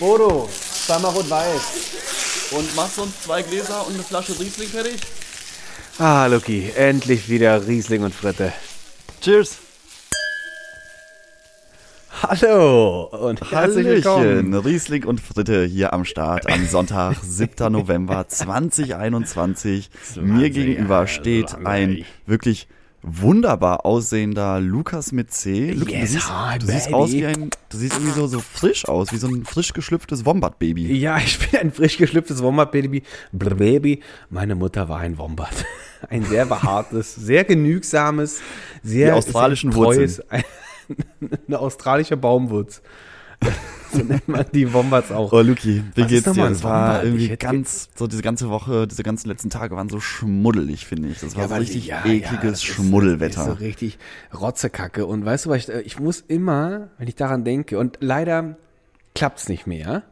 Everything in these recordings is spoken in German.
Bodo, zweimal rot-weiß. Und machst du uns zwei Gläser und eine Flasche Riesling fertig? Ah, Lucky, endlich wieder Riesling und Fritte. Cheers. Hallo und herzlich willkommen. Riesling und Fritte hier am Start am Sonntag, 7. November 2021. Mir gegenüber steht ein wirklich wunderbar aussehender Lukas mit C. Lukas, Yes, du siehst, hi, du siehst aus wie ein, du siehst irgendwie so, so frisch aus, wie so ein frisch geschlüpftes Wombat-Baby. Ja, ich bin ein frisch geschlüpftes Wombat-Baby. Baby. Meine Mutter war ein Wombat. Ein sehr behaartes, sehr genügsames, sehr Die australischen sehr treues, eine australische Baumwurz. So nennt man die Wombats auch. Oh, Luki, wie Was ist geht's dir? Es war irgendwie ganz, so diese ganze Woche, diese ganzen letzten Tage waren so schmuddelig, finde ich. Das war so weil- richtig ja, ja, ekliges das ist- Schmuddelwetter. Ist so richtig Rotzekacke. Und weißt du was, ich, ich muss immer, wenn ich daran denke, und leider klappt's nicht mehr,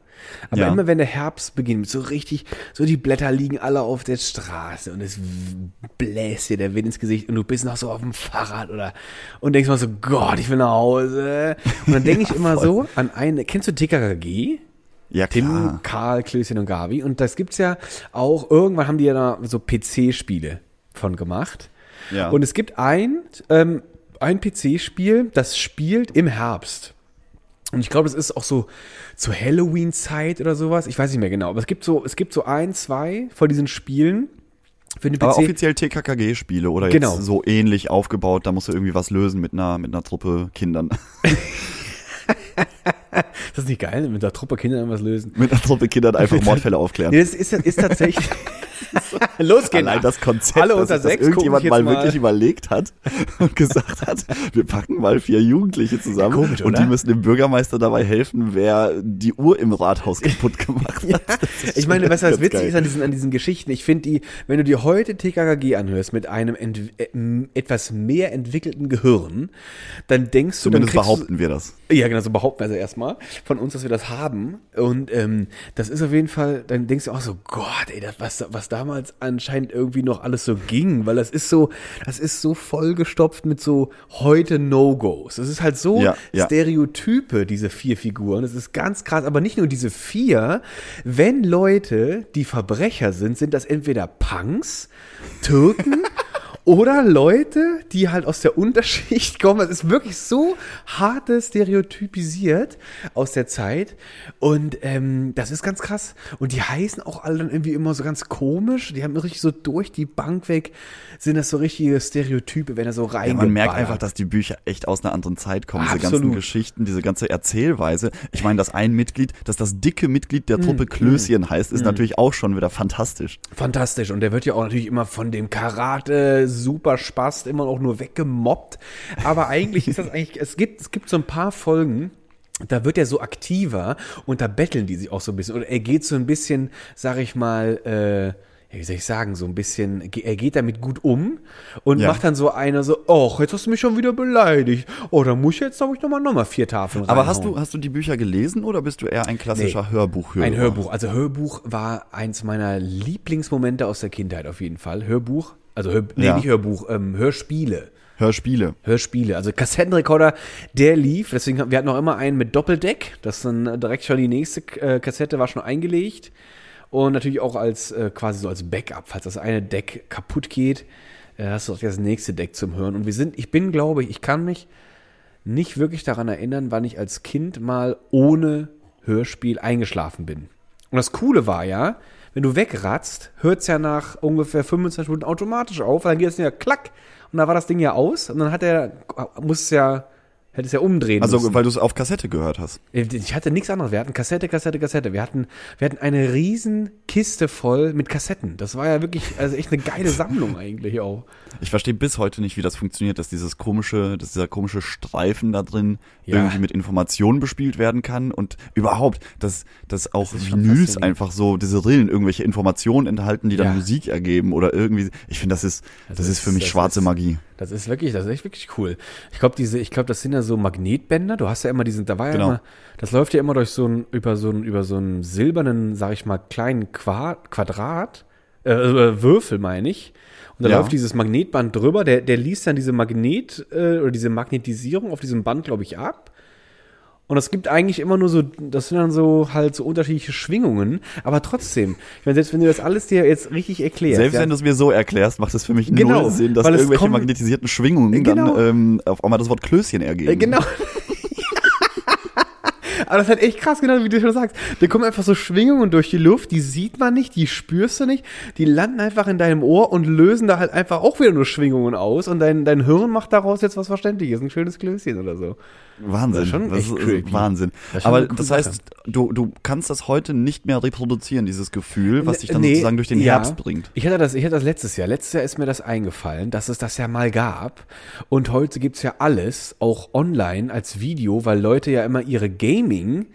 aber Ja. immer wenn der Herbst beginnt, so richtig, so die Blätter liegen alle auf der Straße und es bläst dir der Wind ins Gesicht und du bist noch so auf dem Fahrrad oder und denkst mal so, Gott, ich will nach Hause. Und dann denke ich immer so an eine, kennst du TKKG? ja, Tim, klar. Karl, Klößchen und Gabi. Und das gibt's ja auch, irgendwann haben die ja da so PC-Spiele von gemacht. Ja. Und es gibt ein, ähm, ein PC-Spiel, das spielt im Herbst. Und ich glaube, das ist auch so zur Halloween-Zeit oder sowas. Ich weiß nicht mehr genau. Aber es gibt so, es gibt so ein, zwei von diesen Spielen für den Aber PC. offiziell TKKG-Spiele oder Genau. jetzt so ähnlich aufgebaut, da musst du irgendwie was lösen mit einer, mit einer Truppe Kindern. Ist das nicht geil, mit der Truppe Kinder irgendwas lösen? mit einer Truppe Kindern einfach Mordfälle aufklären. Nee, das ist, ist tatsächlich. Los, Kinder. Allein das Konzept, Alle dass das irgendjemand mal, mal. wirklich überlegt hat und gesagt hat, wir packen mal vier Jugendliche zusammen Komisch, und die müssen dem Bürgermeister dabei helfen, wer die Uhr im Rathaus kaputt gemacht hat. Ist Ich meine, was das witzig geil. ist an diesen, an diesen Geschichten, ich finde die, wenn du dir heute TKKG anhörst mit einem äh, etwas mehr entwickelten Gehirn, dann denkst du, dann Zumindest kriegst behaupten wir das. ja genau, so behaupten wir also erstmal von uns, dass wir das haben und ähm, das ist auf jeden Fall, dann denkst du auch so, Gott, ey, das, was, was damals anscheinend irgendwie noch alles so ging, weil das ist so, das ist so vollgestopft mit so heute No-Gos. Das ist halt so Ja, ja. Stereotype, diese vier Figuren. Das ist ganz krass, aber nicht nur diese vier. Wenn Leute, die Verbrecher sind, sind das entweder Punks, Türken oder Leute, die halt aus der Unterschicht kommen. Es ist wirklich so harte stereotypisiert aus der Zeit. Und ähm, das ist ganz krass. Und die heißen auch alle dann irgendwie immer so ganz komisch. Die haben richtig so durch die Bank weg, sind das so richtige Stereotype, wenn er so rein. Ja, man merkt einfach, dass die Bücher echt aus einer anderen Zeit kommen. Diese ganzen Absolut. Geschichten, diese ganze Erzählweise. Ich meine, dass ein Mitglied, dass das dicke Mitglied Mm, der Truppe Klößchen heißt, ist natürlich auch schon wieder fantastisch. Fantastisch. Und der wird ja auch natürlich immer von dem Karate super Spaß immer auch nur weggemobbt. Aber eigentlich ist das eigentlich, es gibt, es gibt so ein paar Folgen, da wird er so aktiver und da betteln die sich auch so ein bisschen. Oder er geht so ein bisschen, sag ich mal, äh, wie soll ich sagen, so ein bisschen, er geht damit gut um und Ja. macht dann so einer so, oh, jetzt hast du mich schon wieder beleidigt. Oh, da muss ich jetzt, glaube ich, nochmal noch mal vier Tafeln Aber hast reinhauen. du, hast du die Bücher gelesen oder bist du eher ein klassischer Nee. Hörbuchhörer? Ein Hörbuch. Also Hörbuch war eins meiner Lieblingsmomente aus der Kindheit auf jeden Fall. Hörbuch, also Hör, nee, Ja. nicht Hörbuch, ähm, Hörspiele. Hörspiele. Hörspiele, also Kassettenrekorder, der lief, deswegen, wir hatten auch immer einen mit Doppeldeck, das ist dann direkt schon die nächste äh, Kassette war schon eingelegt und natürlich auch als äh, quasi so als Backup, falls das eine Deck kaputt geht, äh, hast du auch das nächste Deck zum Hören und wir sind, ich bin glaube ich, ich kann mich nicht wirklich daran erinnern, wann ich als Kind mal ohne Hörspiel eingeschlafen bin. Und das Coole war ja, wenn du wegratzt, hört es ja nach ungefähr 25 Minuten automatisch auf, weil dann geht es ja klack und da war das Ding ja aus und dann hat er, muss es ja, hätte es ja umdrehen Also, müssen. weil du es auf Kassette gehört hast. Ich hatte nichts anderes. Wir hatten Kassette, Kassette, Kassette. Wir hatten, wir hatten eine riesen Kiste voll mit Kassetten. Das war ja wirklich, also echt eine geile Sammlung eigentlich auch. Ich verstehe bis heute nicht, wie das funktioniert, dass dieses komische, dass dieser komische Streifen da drin Ja. irgendwie mit Informationen bespielt werden kann und überhaupt, dass, dass auch schon Vinyls einfach so, diese Rillen irgendwelche Informationen enthalten, die dann Ja. Musik ergeben oder irgendwie, ich finde, das ist, das, ist, ist- für mich das schwarze ist- Magie. Das ist wirklich, das ist echt wirklich cool. Ich glaube, diese, ich glaube, das sind ja so Magnetbänder. Du hast ja immer diesen, da war ja Genau. immer, das läuft ja immer durch so ein, über so ein, über so einen silbernen, sag ich mal, kleinen Quad, Quadrat, äh, äh, Würfel meine ich. Und da Ja. läuft dieses Magnetband drüber, der, der liest dann diese Magnet, äh, oder diese Magnetisierung auf diesem Band, glaube ich, ab. Und es gibt eigentlich immer nur so, das sind dann so halt so unterschiedliche Schwingungen, aber trotzdem, ich meine, selbst wenn du das alles dir jetzt richtig erklärst. Selbst ja, wenn du es mir so erklärst, macht es für mich Genau, null Sinn, dass irgendwelche kommt- magnetisierten Schwingungen Genau. dann ähm, auf einmal das Wort Klößchen ergeben. Äh, genau. Aber das ist halt echt krass, genau wie du schon sagst. Da kommen einfach so Schwingungen durch die Luft, die sieht man nicht, die spürst du nicht, die landen einfach in deinem Ohr und lösen da halt einfach auch wieder nur Schwingungen aus und dein, dein Hirn macht daraus jetzt was Verständliches, ein schönes Klößchen oder so. Wahnsinn. Das ist schon das echt ist creepy. Wahnsinn. Das Aber das heißt, du, du kannst das heute nicht mehr reproduzieren, dieses Gefühl, was dich dann Nee, sozusagen durch den ja. Herbst bringt. Ich hatte, das, ich hatte das letztes Jahr. Letztes Jahr ist mir das eingefallen, dass es das ja mal gab. Und heute gibt's ja alles, auch online als Video, weil Leute ja immer ihre Gaming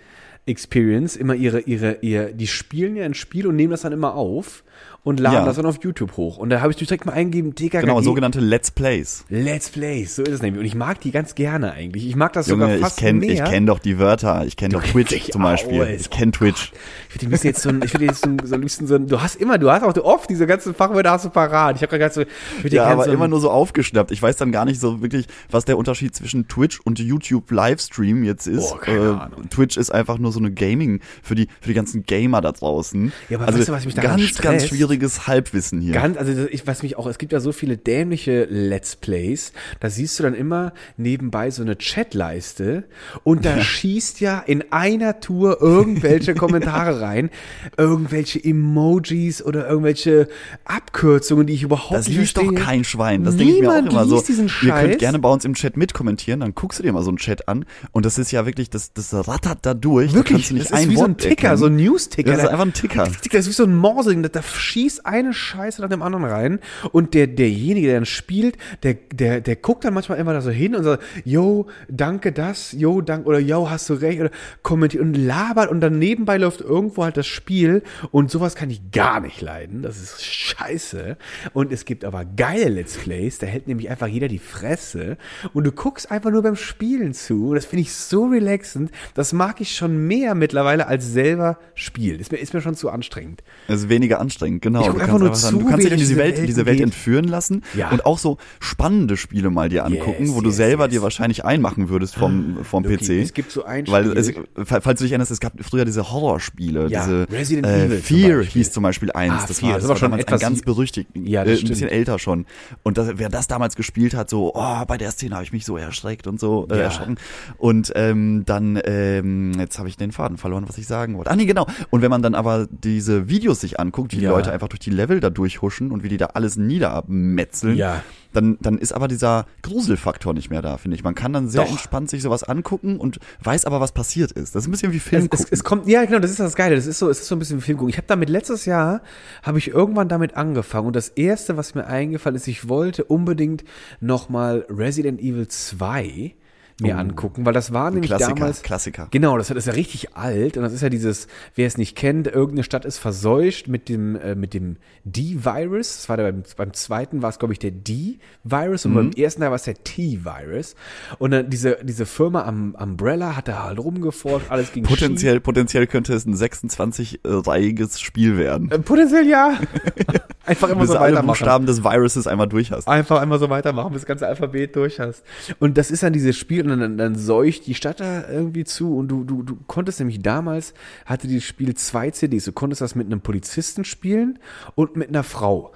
Experience, immer ihre, ihre, ihr, die spielen ja ein Spiel und nehmen das dann immer auf und laden Ja. das dann auf YouTube hoch. Und da habe ich direkt mal eingegeben, TKKG. Genau, sogenannte Let's Plays. Let's Plays, so ist es nämlich. Und ich mag die ganz gerne eigentlich. Ich mag das Junge, sogar ich fast kenne mehr. ich kenn doch die Wörter. Ich kenne doch Twitch zum Beispiel. aus. Ich kenne Twitch. Ich würde jetzt so ein, ich würde jetzt so, ein- so liebsten so ein, du hast immer, du hast auch oft diese ganzen Fachwörter hast du parat. Ich habe gerade so, ich Ja, aber so ein- immer nur so aufgeschnappt. Ich weiß dann gar nicht so wirklich, was der Unterschied zwischen Twitch und YouTube Livestream jetzt ist. Keine Äh. Twitch ist einfach nur so eine Gaming für die für die ganzen Gamer da draußen. Ja, aber also weißt du, was mich daran ganz ganz stresst? Schwieriges Halbwissen hier. Ganz, also das- ich weiß mich auch, es gibt ja so viele dämliche Let's Plays, da siehst du dann immer nebenbei so eine Chatleiste und da schießt ja in einer Tour irgendwelche Kommentare rein, irgendwelche Emojis oder irgendwelche Abkürzungen, die ich überhaupt Das nicht liest doch kein Schwein. Das denke ich mir auch immer so. diesen Ihr könnt Scheiß. gerne bei uns im Chat mitkommentieren, dann guckst du dir mal so einen Chat an und das ist ja wirklich, das, das rattert da durch. da Wirklich, kannst du nicht das ist ein wie so ein Wort Ticker, erkennen. so ein News-Ticker. Das ist Da- einfach ein Ticker. Das ist wie so ein Morsing, da, da schießt eine Scheiße nach dem anderen rein und der, derjenige, der dann spielt, der, der, der guckt dann manchmal immer da so hin und sagt, yo, danke das, yo, danke, oder yo, hast du recht, oder kommentiert und labert und dann nebenbei läuft irgendwo halt das Spiel und sowas kann ich gar nicht leiden, das ist scheiße und es gibt aber geile Let's Plays, da hält nämlich einfach jeder die Fresse und du guckst einfach nur beim Spielen zu das finde ich so relaxend, das mag ich schon mehr mittlerweile als selber spielen, ist mir, ist mir schon zu anstrengend. Es ist weniger anstrengend, genau. Ich guck du einfach nur zu, du kannst dich in diese Welt, Welten diese Welt geht. entführen lassen Ja. und auch so spannende Spiele mal dir angucken, Yes, wo du yes, selber yes. dir wahrscheinlich einmachen würdest vom, vom Loki, PC. es gibt so ein Weil, Spiel- es, falls du dich erinnerst, es gab früher diese Horrorspiele, Ja, diese Resident äh, Evil zum Fear Beispiel. hieß zum Beispiel eins. Ah, das Fear, war, das war schon ein ganz berüchtigt, Ja, äh, ein bisschen älter schon. Und das, wer das damals gespielt hat, so, oh, bei der Szene habe ich mich so erschreckt und so äh, Ja. erschrocken. Und ähm, dann, ähm, jetzt habe ich den Faden verloren, was ich sagen wollte. Ah, nee, genau. Und wenn man dann aber diese Videos sich anguckt, wie die Ja. Leute einfach durch die Level da durchhuschen und wie die da alles niedermetzeln, Ja. dann, dann ist aber dieser Gruselfaktor nicht mehr da, finde ich. Man kann dann sehr Doch. entspannt sich sowas angucken und weiß aber, was passiert ist. Das ist ein bisschen wie Es, Film es, gucken. es kommt, ja genau, das ist das Geile. Das ist so, es ist so ein bisschen wie Film gucken. Ich habe damit letztes Jahr habe ich irgendwann damit angefangen und das erste, was mir eingefallen ist, ich wollte unbedingt noch mal Resident Evil 2 mir angucken, weil das war nämlich Oh. Klassiker, damals Klassiker. Genau, das ist ja richtig alt und das ist ja dieses, wer es nicht kennt, irgendeine Stadt ist verseucht mit dem äh, mit dem D-Virus. Das war der, beim, beim zweiten war es glaube ich der D-Virus und beim Mhm. ersten Teil war es der T-Virus. Und dann diese diese Firma am Umbrella hat da halt rumgeforscht, alles ging schief. Potenziell, potenziell könnte es ein 26-reihiges Spiel werden. Äh, Potenziell ja. Einfach immer bis so du alle weitermachen. Buchstaben des Viruses einmal durch hast. Einfach einmal so weitermachen, bis das ganze Alphabet durch hast. Und das ist dann dieses Spiel und dann, dann, seucht die Stadt da irgendwie zu und du, du, du konntest nämlich damals, hatte dieses Spiel zwei CDs. Du konntest das mit einem Polizisten spielen und mit einer Frau.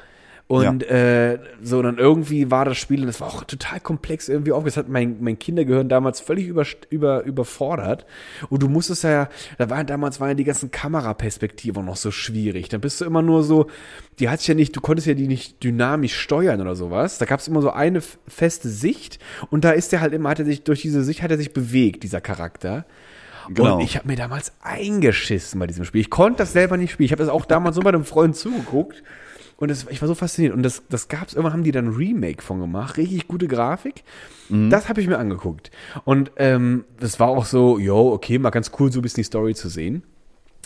Und äh, so, dann irgendwie war das Spiel, und das war auch total komplex irgendwie aufgesetzt, hat mein, mein Kindergehirn damals völlig über, über, überfordert. Und du musstest ja, da waren damals waren ja die ganzen Kameraperspektiven noch so schwierig. Dann bist du immer nur so, die hat ja nicht, du konntest ja die nicht dynamisch steuern oder sowas. Da gab es immer so eine feste Sicht und da ist der halt immer, hat er sich, durch diese Sicht hat er sich bewegt, dieser Charakter. Genau. Und ich habe mir damals eingeschissen bei diesem Spiel. Ich konnte das selber nicht spielen. Ich habe das auch damals so bei einem Freund zugeguckt. Und das, ich war so fasziniert. Und das, das gab's irgendwann haben die dann ein Remake von gemacht. Richtig gute Grafik. Das habe ich mir angeguckt. Und ähm, das war auch so, yo, okay, mal ganz cool, so ein bisschen die Story zu sehen.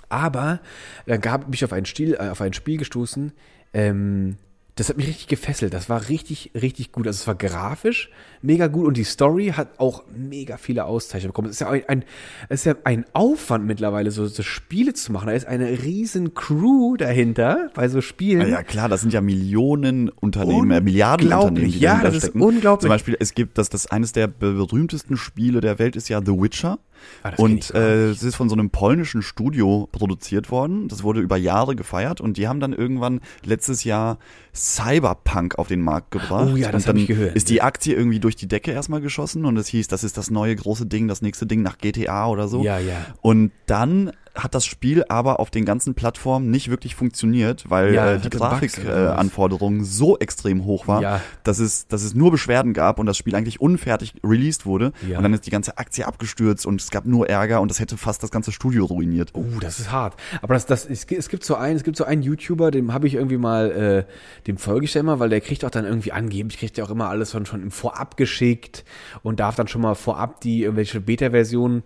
Aber dann gab mich auf ein Spiel, äh, auf ein Spiel gestoßen. Ähm, das hat mich richtig gefesselt. Das war richtig, richtig gut. Also es war grafisch mega gut und die Story hat auch mega viele Auszeichnungen bekommen. Es ist ja ein, ein, es ist ja ein Aufwand mittlerweile, so, so Spiele zu machen. Da ist eine riesen Crew dahinter bei so Spielen. Ah Ja, klar, das sind ja Millionen Unternehmen, äh, Milliarden Unternehmen, die ja, dahinter das ist stecken. unglaublich. Zum Beispiel, es gibt, das, das eines der berühmtesten Spiele der Welt ist ja The Witcher. Ah, und äh, es ist von so einem polnischen Studio produziert worden. Das wurde über Jahre gefeiert und die haben dann irgendwann letztes Jahr Cyberpunk auf den Markt gebracht. Oh ja, das habe ich gehört. Ist die Aktie irgendwie durch die Decke erstmal geschossen und es hieß, das ist das neue große Ding, das nächste Ding nach GTA oder so. Ja, ja. Und dann hat das Spiel aber auf den ganzen Plattformen nicht wirklich funktioniert, weil ja, äh, die Grafikanforderungen äh, so extrem hoch waren, ja. dass, es, dass es nur Beschwerden gab und das Spiel eigentlich unfertig released wurde. Ja. Und dann ist die ganze Aktie abgestürzt und es gab nur Ärger und das hätte fast das ganze Studio ruiniert. Oh, das ist hart. Aber das, das, es, es gibt so einen, es gibt so einen YouTuber, dem habe ich irgendwie mal, äh, dem folge ich immer, weil der kriegt auch dann irgendwie angeblich, kriegt ja auch immer alles schon, schon im Vorab geschickt und darf dann schon mal vorab die irgendwelche Beta-Versionen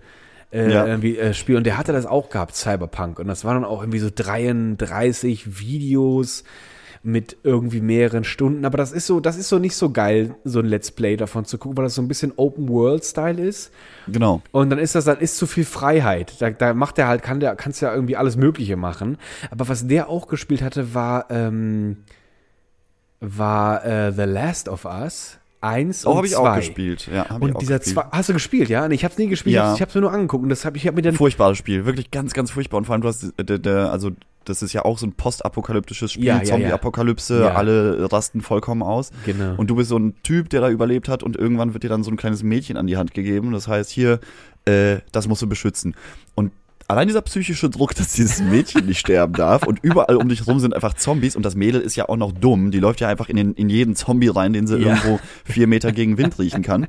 äh, ja. irgendwie äh, spielen. Und der hatte das auch gehabt, Cyberpunk. Und das waren dann auch irgendwie so 33 Videos mit irgendwie mehreren Stunden. Aber das ist so, das ist so nicht so geil, so ein Let's Play davon zu gucken, weil das so ein bisschen Open World Style ist. Genau. Und dann ist das, dann ist zu viel Freiheit. Da, da macht er halt, kann der, kannst ja irgendwie alles Mögliche machen. Aber was der auch gespielt hatte, war, ähm, war äh, The Last of Us. 1 oh, und habe ich auch gespielt. Ja, hab und ich auch dieser zwei, hast du gespielt, ja? Nee, ich habe es nie gespielt, ja. ich habe es mir nur angeguckt und das habe ich hab mir dann furchtbares Spiel, wirklich ganz ganz furchtbar und vor allem du hast der, der, also das ist ja auch so ein postapokalyptisches Spiel, ja, Zombie-Apokalypse, ja. alle rasten vollkommen aus. Genau. Und du bist so ein Typ, der da überlebt hat und irgendwann wird dir dann so ein kleines Mädchen an die Hand gegeben. Das heißt, hier, äh, das musst du beschützen. Und allein dieser psychische Druck, dass dieses Mädchen nicht sterben darf und überall um dich herum sind einfach Zombies und das Mädel ist ja auch noch dumm. Die läuft ja einfach in, den, in jeden Zombie rein, den sie ja. irgendwo vier Meter gegen Wind riechen kann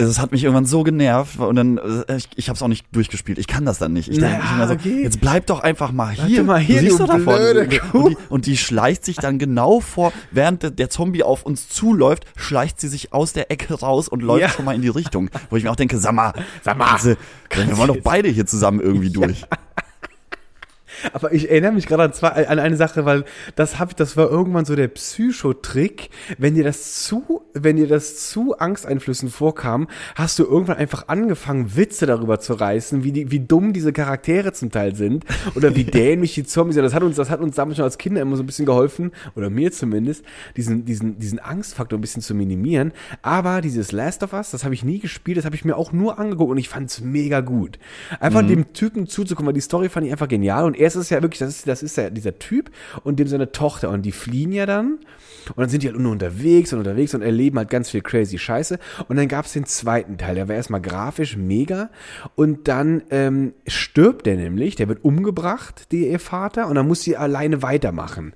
es hat mich irgendwann so genervt und dann äh, ich, ich habe es auch nicht durchgespielt. Ich kann das dann nicht. Ich naja, denke so, okay. jetzt bleib doch einfach mal hier. Mal hier du siehst doch davon. Und die, und die schleicht sich dann genau vor, während der, Zombie auf uns zuläuft, schleicht sie sich aus der Ecke raus und läuft ja. schon mal in die Richtung, wo ich mir auch denke, sag mal, sag mal, wir wollen doch beide hier zusammen irgendwie durch. Ja. Aber ich erinnere mich gerade an, an eine Sache, weil das hab, das war irgendwann so der Psychotrick. Wenn dir das zu, wenn dir das zu Angsteinflüssen vorkam, hast du irgendwann einfach angefangen, Witze darüber zu reißen, wie die, wie dumm diese Charaktere zum Teil sind oder wie dämlich die Zombies sind. Das hat uns, das hat uns damals schon als Kinder immer so ein bisschen geholfen, oder mir zumindest, diesen, diesen, diesen Angstfaktor ein bisschen zu minimieren. Aber dieses Last of Us, das habe ich nie gespielt, das habe ich mir auch nur angeguckt und ich fand es mega gut. Einfach mhm. dem Typen zuzukommen, weil die Story fand ich einfach genial und er es ist ja wirklich, das ist, das ist ja dieser Typ und dem seine Tochter und die fliehen ja dann und dann sind die halt nur unterwegs und unterwegs und erleben halt ganz viel crazy Scheiße. Und dann gab es den zweiten Teil, der war erstmal grafisch mega. Und dann ähm, stirbt der nämlich, der wird umgebracht, der ihr Vater, und dann muss sie alleine weitermachen.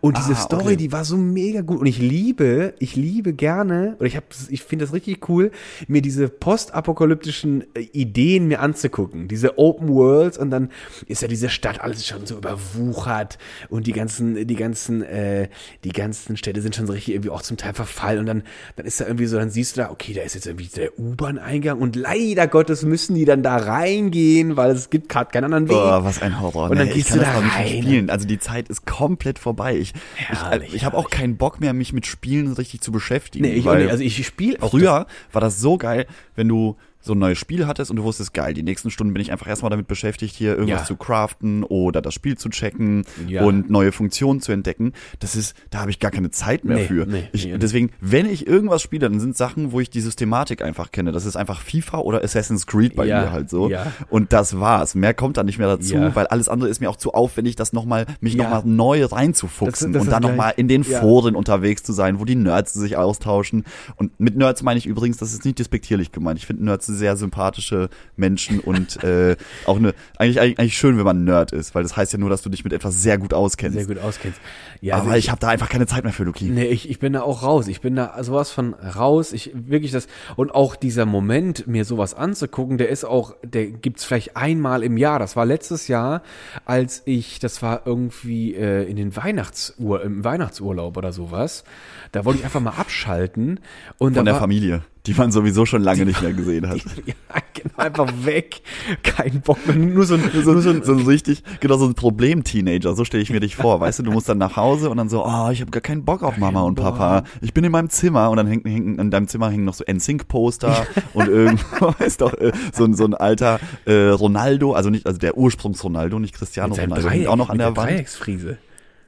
Und diese ah, Story, okay. die war so mega gut. Und ich liebe, ich liebe gerne, oder ich habe, ich finde das richtig cool, mir diese postapokalyptischen äh, Ideen mir anzugucken. Diese Open Worlds und dann ist ja diese Stadt alles schon so überwuchert und die ganzen, die ganzen, äh, die ganzen Städte sind schon so richtig irgendwie auch zum Teil verfallen und dann, dann ist da irgendwie so, dann siehst du da, okay, da ist jetzt irgendwie der U-Bahn-Eingang und leider Gottes müssen die dann da reingehen, weil es gibt gerade keinen anderen Weg. Oh, was ein Horror. Und dann nee, gehst du da rein. Spielen. Also die Zeit ist komplett vorbei. Ich, herrlich, ich, ich habe auch keinen Bock mehr, mich mit Spielen richtig zu beschäftigen. Nee, ich weil nicht. Also ich spiele Früher war das so geil, wenn du so ein neues Spiel hattest und du wusstest, geil, die nächsten Stunden bin ich einfach erstmal damit beschäftigt, hier irgendwas ja. zu craften oder das Spiel zu checken ja. und neue Funktionen zu entdecken. Das ist, da habe ich gar keine Zeit mehr nee, für. Nee, ich, nee, deswegen, wenn ich irgendwas spiele, dann sind Sachen, wo ich die Systematik einfach kenne. Das ist einfach FIFA oder Assassin's Creed bei ja, mir halt so. Und das war's. Mehr kommt da nicht mehr dazu, weil alles andere ist mir auch zu aufwendig, das nochmal, mich ja. nochmal neu reinzufuchsen das, das und dann nochmal in den Foren unterwegs zu sein, wo die Nerds sich austauschen. Und mit Nerds meine ich übrigens, das ist nicht despektierlich gemeint. Ich finde Nerds sehr sympathische Menschen und äh, auch eine eigentlich, eigentlich schön, wenn man Nerd ist, weil das heißt ja nur, dass du dich mit etwas sehr gut auskennst. Sehr gut auskennst. Ja, aber also ich, ich habe da einfach keine Zeit mehr für, Luki. Nee, ich, ich bin da auch raus. Ich bin da sowas von raus. Ich wirklich das und auch dieser Moment, mir sowas anzugucken, der ist auch, der gibt's vielleicht einmal im Jahr. Das war letztes Jahr, als ich, das war irgendwie äh, in den Weihnachtsuhr, im Weihnachtsurlaub oder sowas. Da wollte ich einfach mal abschalten und von der war, Familie die man sowieso schon lange nicht mehr gesehen hat. ja, genau, einfach weg. Kein Bock mehr. Nur so ein, so, nur so, ein, so ein richtig, genau so ein Problem-Teenager. So stelle ich mir dich vor. Weißt du, du musst dann nach Hause und dann so, oh, ich habe gar keinen Bock auf Mama und Papa. Ich bin in meinem Zimmer und dann hängen, hängen in deinem Zimmer hängen noch so NSYNC-Poster und irgendwo, weißt doch, äh, so, ein so ein alter äh, Ronaldo, also nicht, also der Ursprungs-Ronaldo, nicht Cristiano Ronaldo, Dreieck, auch noch an der, der Wand. Dreiecksfriese.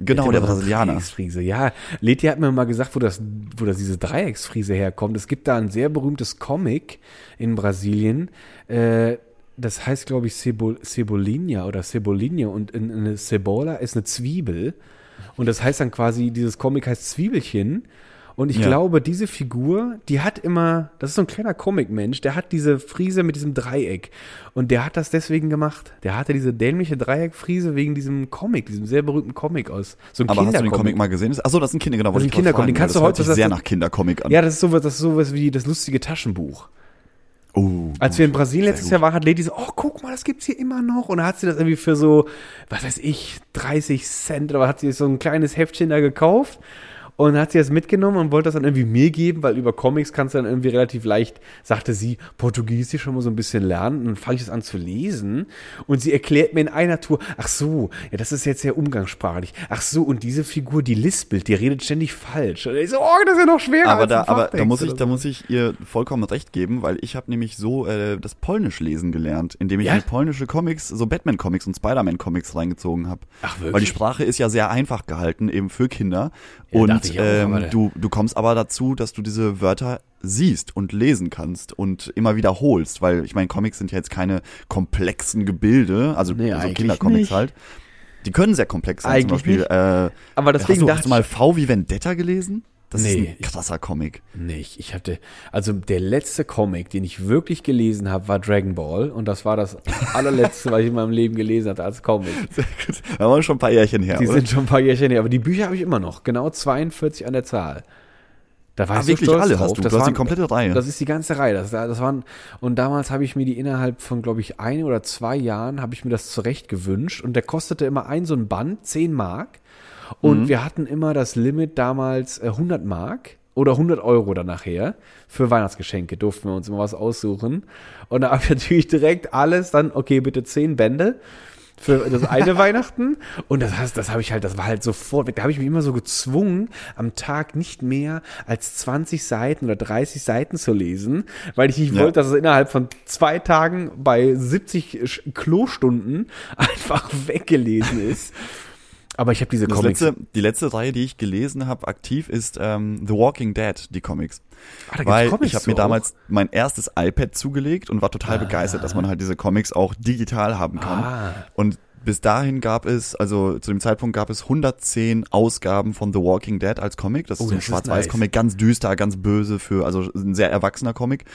Genau, der, Brasilianer. Dreiecksfriese, ja. Leti hat mir mal gesagt, wo das, wo das diese Dreiecksfriese herkommt. Es gibt da ein sehr berühmtes Comic in Brasilien. Äh, das heißt, glaube ich, Cebol Cebolinia oder Cebolinia und eine Cebola ist eine Zwiebel. Und das heißt dann quasi, dieses Comic heißt Zwiebelchen. Und ich Ja. glaube, diese Figur, die hat immer, das ist so ein kleiner Comic-Mensch, der hat diese Frise mit diesem Dreieck. Und der hat das deswegen gemacht. Der hatte diese dämliche Dreieckfrise wegen diesem Comic, diesem sehr berühmten Comic aus. So ein Aber hast du den. Comic mal gesehen? Achso, das ist ein Kinder, genau. Das ist ein Kindercomic, den kannst du das hört sich heute- sehr nach Kindercomic an. Ja, das ist sowas, das ist sowas wie das lustige Taschenbuch. Oh, Als wir in. Brasilien letztes. Jahr waren, hat Lady so, oh, guck mal, das gibt's hier immer noch. Und da hat sie das irgendwie für so, was weiß ich, 30 Cent oder hat sie so ein kleines Heftchen da gekauft. Und hat sie das mitgenommen und wollte das dann irgendwie mir geben, weil über Comics kannst du dann irgendwie relativ leicht, sagte sie, Portugiesisch schon mal so ein bisschen lernen. Und dann fange ich das an zu lesen. Und sie erklärt mir in einer Tour, ach so, ja, das ist jetzt sehr umgangssprachlich. Ach so, und diese Figur, die lispelt, die redet ständig falsch. Und ich so, oh, das ist ja noch schwerer. Aber als da, aber da muss ich, da muss ich ihr vollkommen recht geben, weil ich habe nämlich so äh, das Polnisch lesen gelernt, indem ich Ja? mir polnische Comics, so Batman-Comics und Spider-Man-Comics reingezogen habe. Ach, wirklich? Weil die Sprache ist ja sehr einfach gehalten, eben für Kinder. Ja, und aber ähm, du, du kommst aber dazu, dass du diese Wörter siehst und lesen kannst und immer wiederholst, weil ich meine, Comics sind ja jetzt keine komplexen Gebilde, also Nee, so eigentlich Kindercomics nicht. halt. Die können sehr komplex sein, Eigentlich zum Beispiel. nicht. Äh, Aber hast, deswegen du, dachte hast du mal V wie Vendetta gelesen? Das Nee. ist ein krasser Comic. Nicht. Ich hatte, also der letzte Comic, den ich wirklich gelesen habe, war Dragon Ball. Und das war das allerletzte, was ich in meinem Leben gelesen hatte als Comic. Da waren schon ein paar Jährchen her. Die oder? sind schon ein paar Jährchen her. Aber die Bücher habe ich immer noch. Genau 42 an der Zahl. Da war Ah, ich wirklich so stolz alle drauf. hast du? Das Du hast die komplette Reihe. Das ist die ganze Reihe. Das, das waren, und damals habe ich mir die innerhalb von, glaube ich, ein oder zwei Jahren, habe ich mir das zurecht gewünscht. Und der kostete immer ein so ein Band, 10 Mark. Und Mhm. wir hatten immer das Limit damals äh, 100 Mark oder 100 Euro dann nachher. Für Weihnachtsgeschenke durften wir uns immer was aussuchen. Und da habe ich natürlich direkt alles dann, okay, bitte 10 Bände für das eine Weihnachten. Und das heißt, das habe ich halt, das war halt sofort weg. Da habe ich mich immer so gezwungen, am Tag nicht mehr als 20 Seiten oder 30 Seiten zu lesen, weil ich nicht Ja. wollte, dass es innerhalb von zwei Tagen bei 70 Sch- Klostunden einfach weggelesen ist. Aber ich habe diese Das Comics. letzte, die letzte Reihe, die ich gelesen habe, aktiv, ist ähm, The Walking Dead, die Comics. Ah, da Weil Comics ich habe mir? Ah. damals mein erstes iPad zugelegt und war total begeistert, dass man halt diese Comics auch digital haben kann. Ah. Und bis dahin gab es, also zu dem Zeitpunkt gab es 110 Ausgaben von The Walking Dead als Comic. Das ist Oh, so ein ist Schwarz-Weiß-Comic, ganz düster, ganz böse für, also ein sehr erwachsener Comic.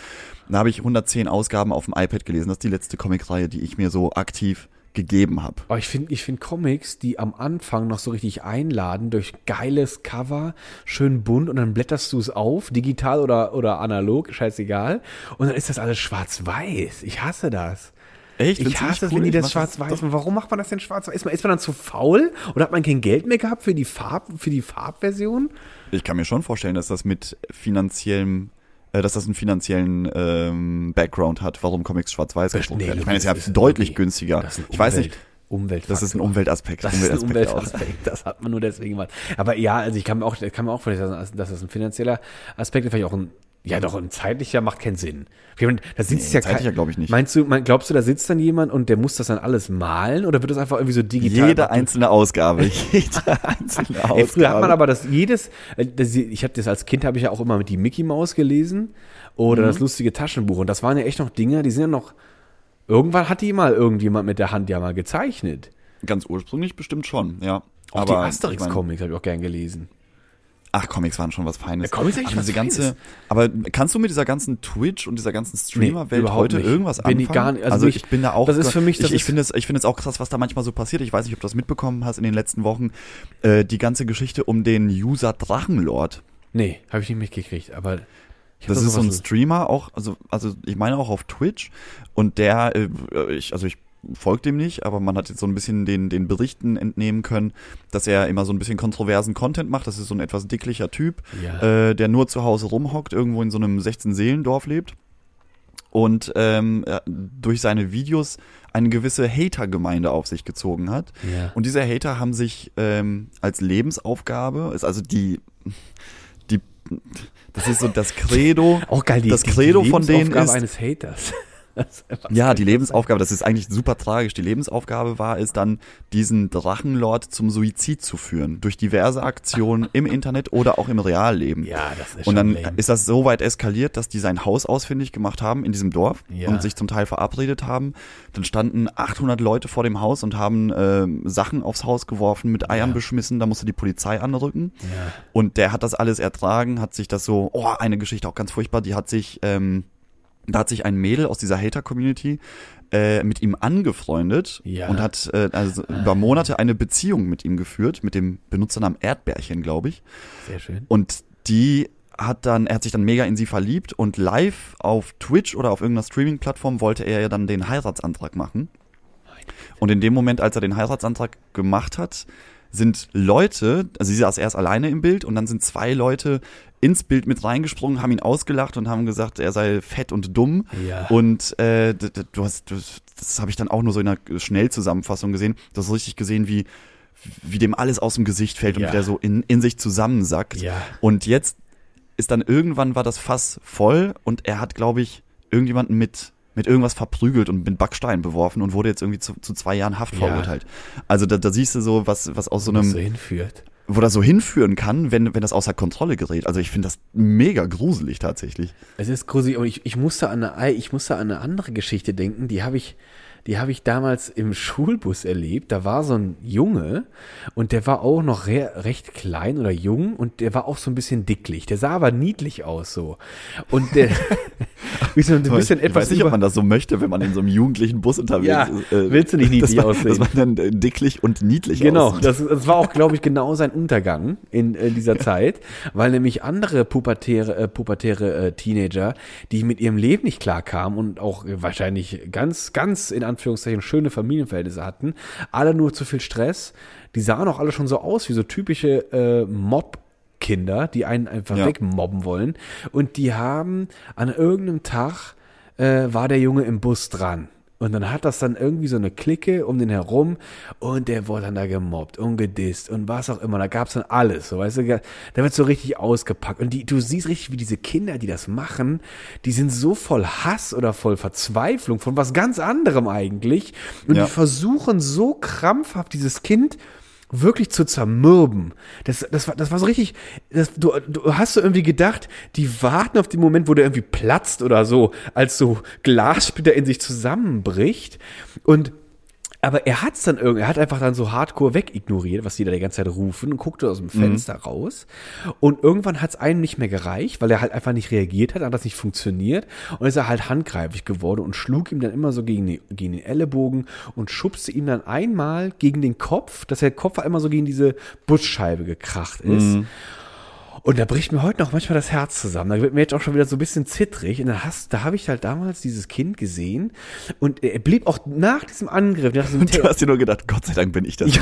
Da habe ich 110 Ausgaben auf dem iPad gelesen. Das ist die letzte Comicreihe, die ich mir so aktiv gegeben habe. Aber ich finde ich find Comics, die am Anfang noch so richtig einladen durch geiles Cover, schön bunt und dann blätterst du es auf, digital oder, oder analog, scheißegal. Und dann ist das alles schwarz-weiß. Ich hasse das. Echt? Ich hasse es, cool? wenn die das schwarz-weiß machen. Warum macht man das denn schwarz-weiß? Ist man, ist man dann zu faul? Oder hat man kein Geld mehr gehabt für die Farb, für die Farbversion? Ich kann mir schon vorstellen, dass das mit finanziellem, dass das einen finanziellen ähm, Background hat, warum Comics schwarz-weiß gedruckt Nee, werden. Ich meine, es ist ja deutlich irgendwie- günstiger. Das ist ein Ich weiß nicht, Umwelt, das ist ein Umweltfaktor. Umweltaspekt. Das ist ein Umweltaspekt das hat man nur deswegen gemacht. Aber ja, also ich kann mir auch, kann mir auch vorstellen, dass dass das ein finanzieller Aspekt ist, vielleicht auch ein, ja doch, ein zeitlicher macht keinen Sinn. Da sitzt Nee, ja zeitlicher kein- glaub ich nicht. Meinst du, mein, glaubst du, da sitzt dann jemand und der muss das dann alles malen oder wird das einfach irgendwie so digital? Jede gemacht? einzelne Ausgabe. Jede einzelne Ausgabe. Ey, früher hat man aber das jedes, äh, das, ich habe das als Kind habe ich ja auch immer mit die Mickey Maus gelesen oder Mhm. das lustige Taschenbuch und das waren ja echt noch Dinge, die sind ja noch irgendwann hat die mal irgendjemand mit der Hand ja mal gezeichnet. Ganz ursprünglich bestimmt schon, ja. Auch aber die ich mein, Asterix-Comics habe ich auch gern gelesen. Ach, Comics waren schon was Feines. Ja, Comics eigentlich aber was diese ganze, Feines. aber kannst du mit dieser ganzen Twitch und dieser ganzen Streamer-Welt überhaupt heute nicht. irgendwas Bin ich anfangen? gar nicht- also also mich- ich bin da auch. das ist für mich- das ich, ich finde es, ich finde es auch krass, was da manchmal so passiert. Ich weiß nicht, ob du das mitbekommen hast in den letzten Wochen. Äh, die ganze Geschichte um den User Drachenlord. Nee, habe ich nicht mitgekriegt, aber ich Das da ist so ein Streamer, auch, also, also ich meine auch auf Twitch. Und der, äh, ich, also ich folge dem nicht, aber man hat jetzt so ein bisschen den, den Berichten entnehmen können, dass er immer so ein bisschen kontroversen Content macht. Das ist so ein etwas dicklicher Typ, Ja. äh, der nur zu Hause rumhockt, irgendwo in so einem 16-Seelendorf lebt. Und ähm, er durch seine Videos eine gewisse Hater-Gemeinde auf sich gezogen hat. Ja. Und diese Hater haben sich ähm, als Lebensaufgabe, ist also die, die, das ist so das Credo, auch geil, die, das die Credo von denen ist, eines Haters. Ja, die Lebensaufgabe, das ist eigentlich super tragisch. Die Lebensaufgabe war es dann, diesen Drachenlord zum Suizid zu führen. Durch diverse Aktionen im Internet oder auch im Realleben. Ja, das ist Und dann lame. ist das so weit eskaliert, dass die sein Haus ausfindig gemacht haben in diesem Dorf Ja. und sich zum Teil verabredet haben. Dann standen 800 Leute vor dem Haus und haben ähm, Sachen aufs Haus geworfen, mit Eiern Ja. beschmissen. Da musste die Polizei anrücken. Ja. Und der hat das alles ertragen, hat sich das so, oh, eine Geschichte auch ganz furchtbar, die hat sich, ähm, da hat sich ein Mädel aus dieser Hater-Community äh, mit ihm angefreundet Ja. und hat äh, also über Monate eine Beziehung mit ihm geführt, mit dem Benutzernamen Erdbärchen, glaube ich. Sehr schön. Und die hat dann, er hat sich dann mega in sie verliebt und live auf Twitch oder auf irgendeiner Streaming-Plattform wollte er ja dann den Heiratsantrag machen. Und in dem Moment, als er den Heiratsantrag gemacht hat, sind Leute, also sie saß erst alleine im Bild und dann sind zwei Leute ins Bild mit reingesprungen, haben ihn ausgelacht und haben gesagt, er sei fett und dumm. Ja. Und äh, du hast, du, das habe ich dann auch nur so in einer Schnellzusammenfassung gesehen. Du hast richtig gesehen, wie wie dem alles aus dem Gesicht fällt und Ja. wie der so in, in sich zusammensackt. Ja. Und jetzt ist dann irgendwann war das Fass voll und er hat, glaube ich, irgendjemanden mit mit irgendwas verprügelt und mit Backstein beworfen und wurde jetzt irgendwie zu, zu zwei Jahren Haft Ja. verurteilt. Also da, da siehst du so, was, was aus so Was einem, so hinführt. Wo das so hinführen kann, wenn, wenn das außer Kontrolle gerät. Also ich finde das mega gruselig tatsächlich. Es ist gruselig, und ich, ich musste an eine, ich musste an eine andere Geschichte denken, die habe ich, die habe ich damals im Schulbus erlebt. Da war so ein Junge und der war auch noch re recht klein oder jung und der war auch so ein bisschen dicklich. Der sah aber niedlich aus so. Und der, wie so ein bisschen ich etwas weiß nicht, ob man das so möchte, wenn man in so einem jugendlichen Bus unterwegs Ja, ist. Äh, willst du nicht niedlich dass man, aussehen? Dass man dann äh, dicklich und niedlich Genau, aussieht. das, das war auch, glaube ich, genau sein Untergang in, äh, dieser Zeit, weil nämlich andere pubertäre, äh, pubertäre äh, Teenager, die mit ihrem Leben nicht klarkamen und auch wahrscheinlich ganz, ganz in Anführungszeichen schöne Familienverhältnisse hatten, alle nur zu viel Stress, die sahen auch alle schon so aus wie so typische äh, Mob. Kinder, die einen einfach Ja. wegmobben wollen. Und die haben an irgendeinem Tag äh, war der Junge im Bus dran. Und dann hat das dann irgendwie so eine Clique um den herum und der wurde dann da gemobbt und gedisst und was auch immer. Da gab's dann alles, so weißt du, da wird so richtig ausgepackt. Und die, du siehst richtig, wie diese Kinder, die das machen, die sind so voll Hass oder voll Verzweiflung von was ganz anderem eigentlich. Und Ja. die versuchen so krampfhaft dieses Kind wirklich zu zermürben. Das, das, war, das war so richtig, das, du, du hast so irgendwie gedacht, die warten auf den Moment, wo der irgendwie platzt oder so, als so Glassplitter in sich zusammenbricht. Und aber er hat's dann irgendwie, er hat einfach dann so hardcore wegignoriert, was die da die ganze Zeit rufen und guckte aus dem Fenster raus. Und irgendwann hat's einem nicht mehr gereicht, weil er halt einfach nicht reagiert hat, hat das nicht funktioniert. Und ist er halt handgreiflich geworden und schlug ihm dann immer so gegen, die, gegen den Ellenbogen und schubste ihm dann einmal gegen den Kopf, dass der Kopf einmal so gegen diese Busscheibe gekracht ist. Und da bricht mir heute noch manchmal das Herz zusammen. Da wird mir jetzt auch schon wieder so ein bisschen zittrig. Und dann hast, da habe ich halt damals dieses Kind gesehen und er blieb auch nach diesem Angriff, nach diesem Und du hast dir nur gedacht, Gott sei Dank bin ich das.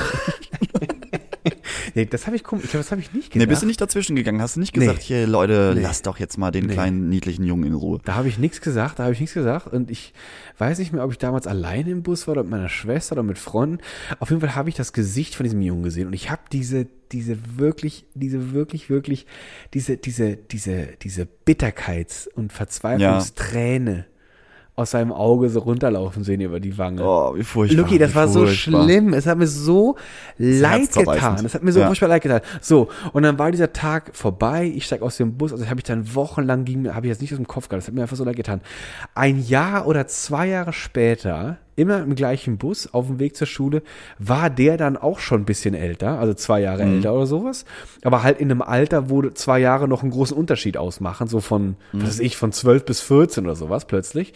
nee, das habe ich komisch, das habe ich nicht Nee, gedacht. bist du nicht dazwischen gegangen? Hast du nicht gesagt, Nee. hier Leute, Nee. lass doch jetzt mal den Nee. kleinen niedlichen Jungen in Ruhe. Da habe ich nichts gesagt, da habe ich nichts gesagt und ich weiß nicht mehr, ob ich damals alleine im Bus war oder mit meiner Schwester oder mit Freunden. Auf jeden Fall habe ich das Gesicht von diesem Jungen gesehen und ich habe diese diese wirklich diese wirklich wirklich diese diese diese diese Bitterkeits- und Verzweiflungsträne aus seinem Auge so runterlaufen sehen über die Wange. Oh, wie furchtbar. Luki, das war so furchtbar. schlimm. Es hat mir so leid getan. Es hat mir so Ja. furchtbar leid getan. So, und dann war dieser Tag vorbei. Ich steig aus dem Bus. Also habe ich dann wochenlang ging, habe ich jetzt nicht aus dem Kopf gehabt. Das hat mir einfach so leid getan. Ein Jahr oder zwei Jahre später, immer im gleichen Bus, auf dem Weg zur Schule, war der dann auch schon ein bisschen älter, also zwei Jahre Mhm. älter oder sowas. Aber halt in einem Alter, wo zwei Jahre noch einen großen Unterschied ausmachen. So von, Mhm. was weiß ich, von 12 bis 14 oder sowas plötzlich.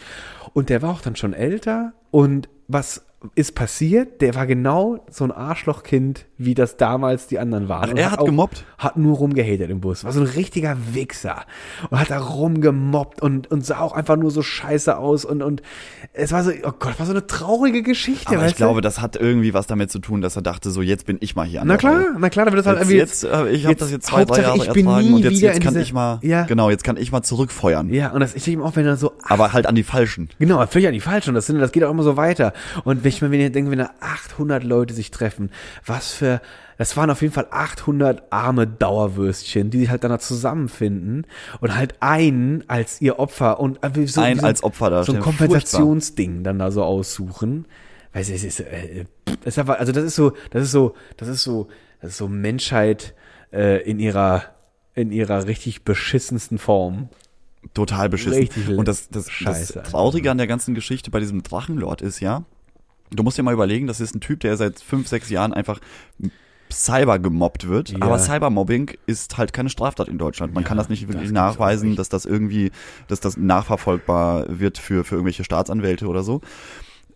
Und der war auch dann schon älter. Und was ist passiert? Der war genau so ein Arschlochkind, wie das damals die anderen waren. Ach, er hat auch, gemobbt? Hat nur rumgehatet im Bus. War so ein richtiger Wichser. Und hat da rumgemobbt und, und sah auch einfach nur so scheiße aus. Und, und es war so, oh Gott, war so eine traurige Geschichte. Aber ich weißt du? glaube, das hat irgendwie was damit zu tun, dass er dachte, so jetzt bin ich mal hier an Na klar, na klar, da wird das halt Jetzt, irgendwie. jetzt, äh, ich habe das jetzt zwei, drei Jahre ich bin ertragen nie und jetzt, wieder jetzt kann diese- ich mal, Ja. genau, jetzt kann ich mal zurückfeuern. Ja, und das, ich denke mir auch, wenn er so Aber halt an die Falschen. Genau, völlig an die falschen. Und das, sind, das geht auch immer so weiter. Und wenn wenn ich mir wenn ich denke, wenn da 800 Leute sich treffen, was für, das waren auf jeden Fall 800 arme Dauerwürstchen, die sich halt dann da zusammenfinden und halt einen als ihr Opfer und äh, so, ein so, als Opfer da so ein Kompensationsding dann da so aussuchen. Weil es ist, äh, das ist einfach, also das ist so, das ist so, das ist so, das ist so Menschheit äh, in ihrer in ihrer richtig beschissensten Form. Total beschissen. Richtig und das, das, Scheiße, das Traurige an der ganzen Geschichte bei diesem Drachenlord ist ja, du musst dir mal überlegen, das ist ein Typ, der seit fünf, sechs Jahren einfach Cyber gemobbt wird. Ja. Aber Cybermobbing ist halt keine Straftat in Deutschland. Man ja, kann das nicht wirklich das nachweisen, dass das irgendwie, dass das nachverfolgbar wird für, für irgendwelche Staatsanwälte oder so.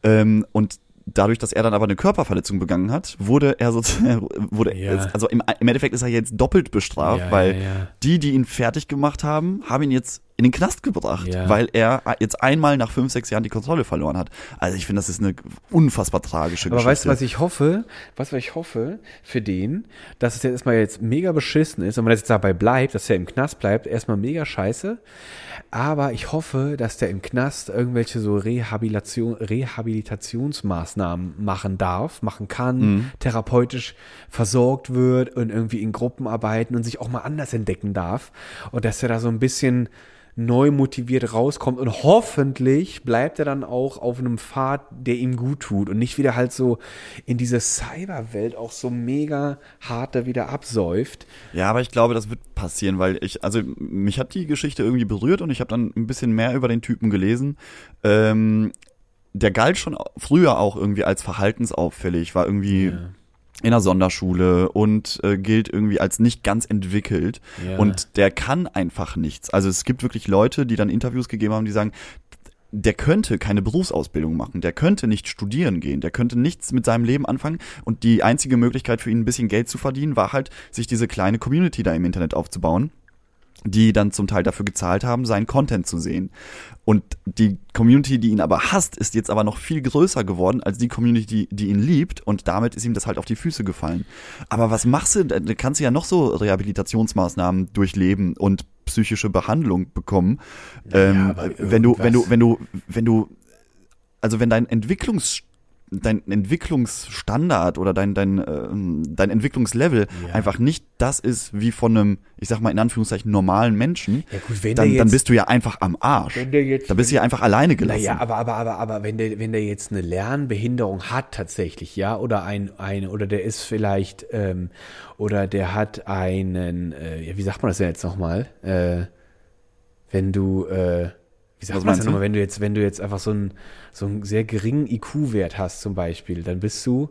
Ähm, und dadurch, dass er dann aber eine Körperverletzung begangen hat, wurde er sozusagen, wurde, ja. also im, im, Endeffekt ist er jetzt doppelt bestraft, weil die, die ihn fertig gemacht haben, haben ihn jetzt in den Knast gebracht, ja. weil er jetzt einmal nach fünf, sechs Jahren die Kontrolle verloren hat. Also ich finde, das ist eine unfassbar tragische Aber Geschichte. Aber weißt du, was ich hoffe? Was ich hoffe für den, dass es jetzt erstmal jetzt mega beschissen ist und wenn er jetzt dabei bleibt, dass er im Knast bleibt, erstmal mega scheiße. Aber ich hoffe, dass der im Knast irgendwelche so Rehabilitation, Rehabilitationsmaßnahmen machen darf, machen kann, mhm. therapeutisch versorgt wird und irgendwie in Gruppen arbeiten und sich auch mal anders entdecken darf. Und dass er da so ein bisschen neu motiviert rauskommt und hoffentlich bleibt er dann auch auf einem Pfad, der ihm gut tut und nicht wieder halt so in diese Cyberwelt auch so mega hart da wieder absäuft. Ja, aber ich glaube, das wird passieren, weil ich, also mich hat die Geschichte irgendwie berührt und ich habe dann ein bisschen mehr über den Typen gelesen. Ähm, der galt schon früher auch irgendwie als verhaltensauffällig, war irgendwie ja in einer Sonderschule und äh, gilt irgendwie als nicht ganz entwickelt ja. und der kann einfach nichts. Also es gibt wirklich Leute, die dann Interviews gegeben haben, die sagen, der könnte keine Berufsausbildung machen, der könnte nicht studieren gehen, der könnte nichts mit seinem Leben anfangen und die einzige Möglichkeit für ihn ein bisschen Geld zu verdienen war halt, sich diese kleine Community da im Internet aufzubauen die dann zum Teil dafür gezahlt haben, seinen Content zu sehen. Und die Community, die ihn aber hasst, ist jetzt aber noch viel größer geworden als die Community, die ihn liebt. Und damit ist ihm das halt auf die Füße gefallen. Aber was machst du? Da kannst du ja noch so Rehabilitationsmaßnahmen durchleben und psychische Behandlung bekommen. Naja, ähm, wenn du, wenn du, wenn du, wenn du, also wenn dein Entwicklungs dein Entwicklungsstandard oder dein, dein, äh, dein Entwicklungslevel ja. einfach nicht das ist wie von einem, ich sag mal in Anführungszeichen, normalen Menschen, ja gut, wenn dann, jetzt, dann bist du ja einfach am Arsch. Wenn der jetzt, dann bist du ja einfach alleine gelassen. Naja, aber, aber, aber, aber wenn der, wenn der jetzt eine Lernbehinderung hat tatsächlich, ja, oder ein, eine, oder der ist vielleicht, ähm, oder der hat einen, äh, wie sagt man das denn jetzt nochmal? Äh, wenn du, äh, wie sagt man das nochmal, wenn du jetzt, wenn du jetzt einfach so einen, so einen sehr geringen IQ-Wert hast zum Beispiel, dann bist du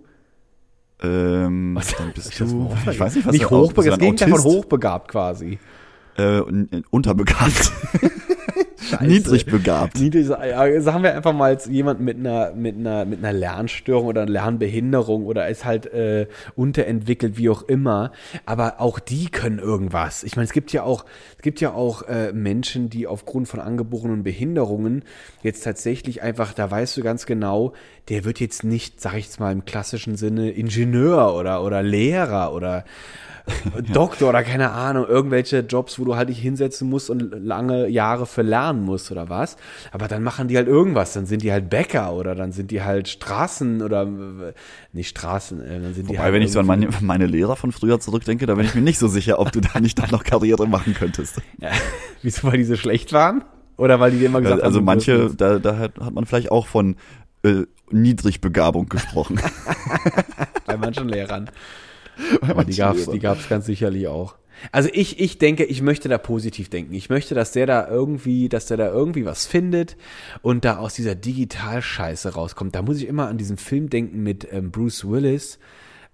ähm, was, dann bist du, ich weiß nicht, was nicht hochbegabt, das Gegenteil von hochbegabt quasi. Äh, unterbegabt. Niedrig begabt. Niedrig, ja, sagen wir einfach mal jemand mit einer, mit einer, mit einer Lernstörung oder einer Lernbehinderung oder ist halt äh, unterentwickelt, wie auch immer. Aber auch die können irgendwas. Ich meine, es gibt ja auch, es gibt ja auch äh, Menschen, die aufgrund von angeborenen Behinderungen jetzt tatsächlich einfach, da weißt du ganz genau, der wird jetzt nicht, sag ich jetzt mal im klassischen Sinne, Ingenieur oder, oder Lehrer oder Doktor oder keine Ahnung, irgendwelche Jobs, wo du halt dich hinsetzen musst und lange Jahre für lernen musst oder was. Aber dann machen die halt irgendwas, dann sind die halt Bäcker oder dann sind die halt Straßen oder nicht Straßen, äh, dann sind Wobei, die halt. wenn ich so an meine, meine Lehrer von früher zurückdenke, da bin ich mir nicht so sicher, ob du da nicht dann noch Karriere machen könntest. Ja, wieso, weil die so schlecht waren? Oder weil die dir immer gesagt also haben, also manche, da, da hat, hat man vielleicht auch von äh, Niedrigbegabung gesprochen. Bei manchen Lehrern. Die gab's, die gab's ganz sicherlich auch. Also ich, ich denke, ich möchte da positiv denken. Ich möchte, dass der da irgendwie, dass der da irgendwie was findet und da aus dieser Digital-Scheiße rauskommt. Da muss ich immer an diesen Film denken mit ähm, Bruce Willis.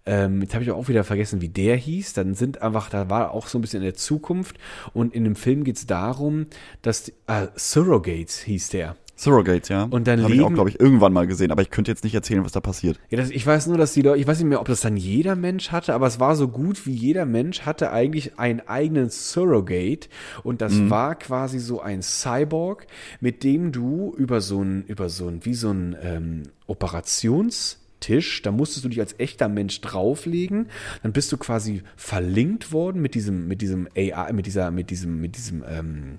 Ähm, jetzt habe ich auch wieder vergessen, wie der hieß. Dann sind einfach, da war auch so ein bisschen in der Zukunft und in dem Film geht's darum, dass äh, Surrogates hieß der. Surrogates, ja. Und dann Habe ich auch, glaube ich, irgendwann mal gesehen, aber ich könnte jetzt nicht erzählen, was da passiert. Ja, das, ich weiß nur, dass die Leute, ich weiß nicht mehr, ob das dann jeder Mensch hatte, aber es war so gut wie jeder Mensch hatte eigentlich einen eigenen Surrogate und das mhm. war quasi so ein Cyborg, mit dem du über so ein, über so ein, wie so ein ähm, Operations Tisch, da musstest du dich als echter Mensch drauflegen, dann bist du quasi verlinkt worden mit diesem, mit diesem AI, mit dieser, mit diesem, mit diesem, ähm,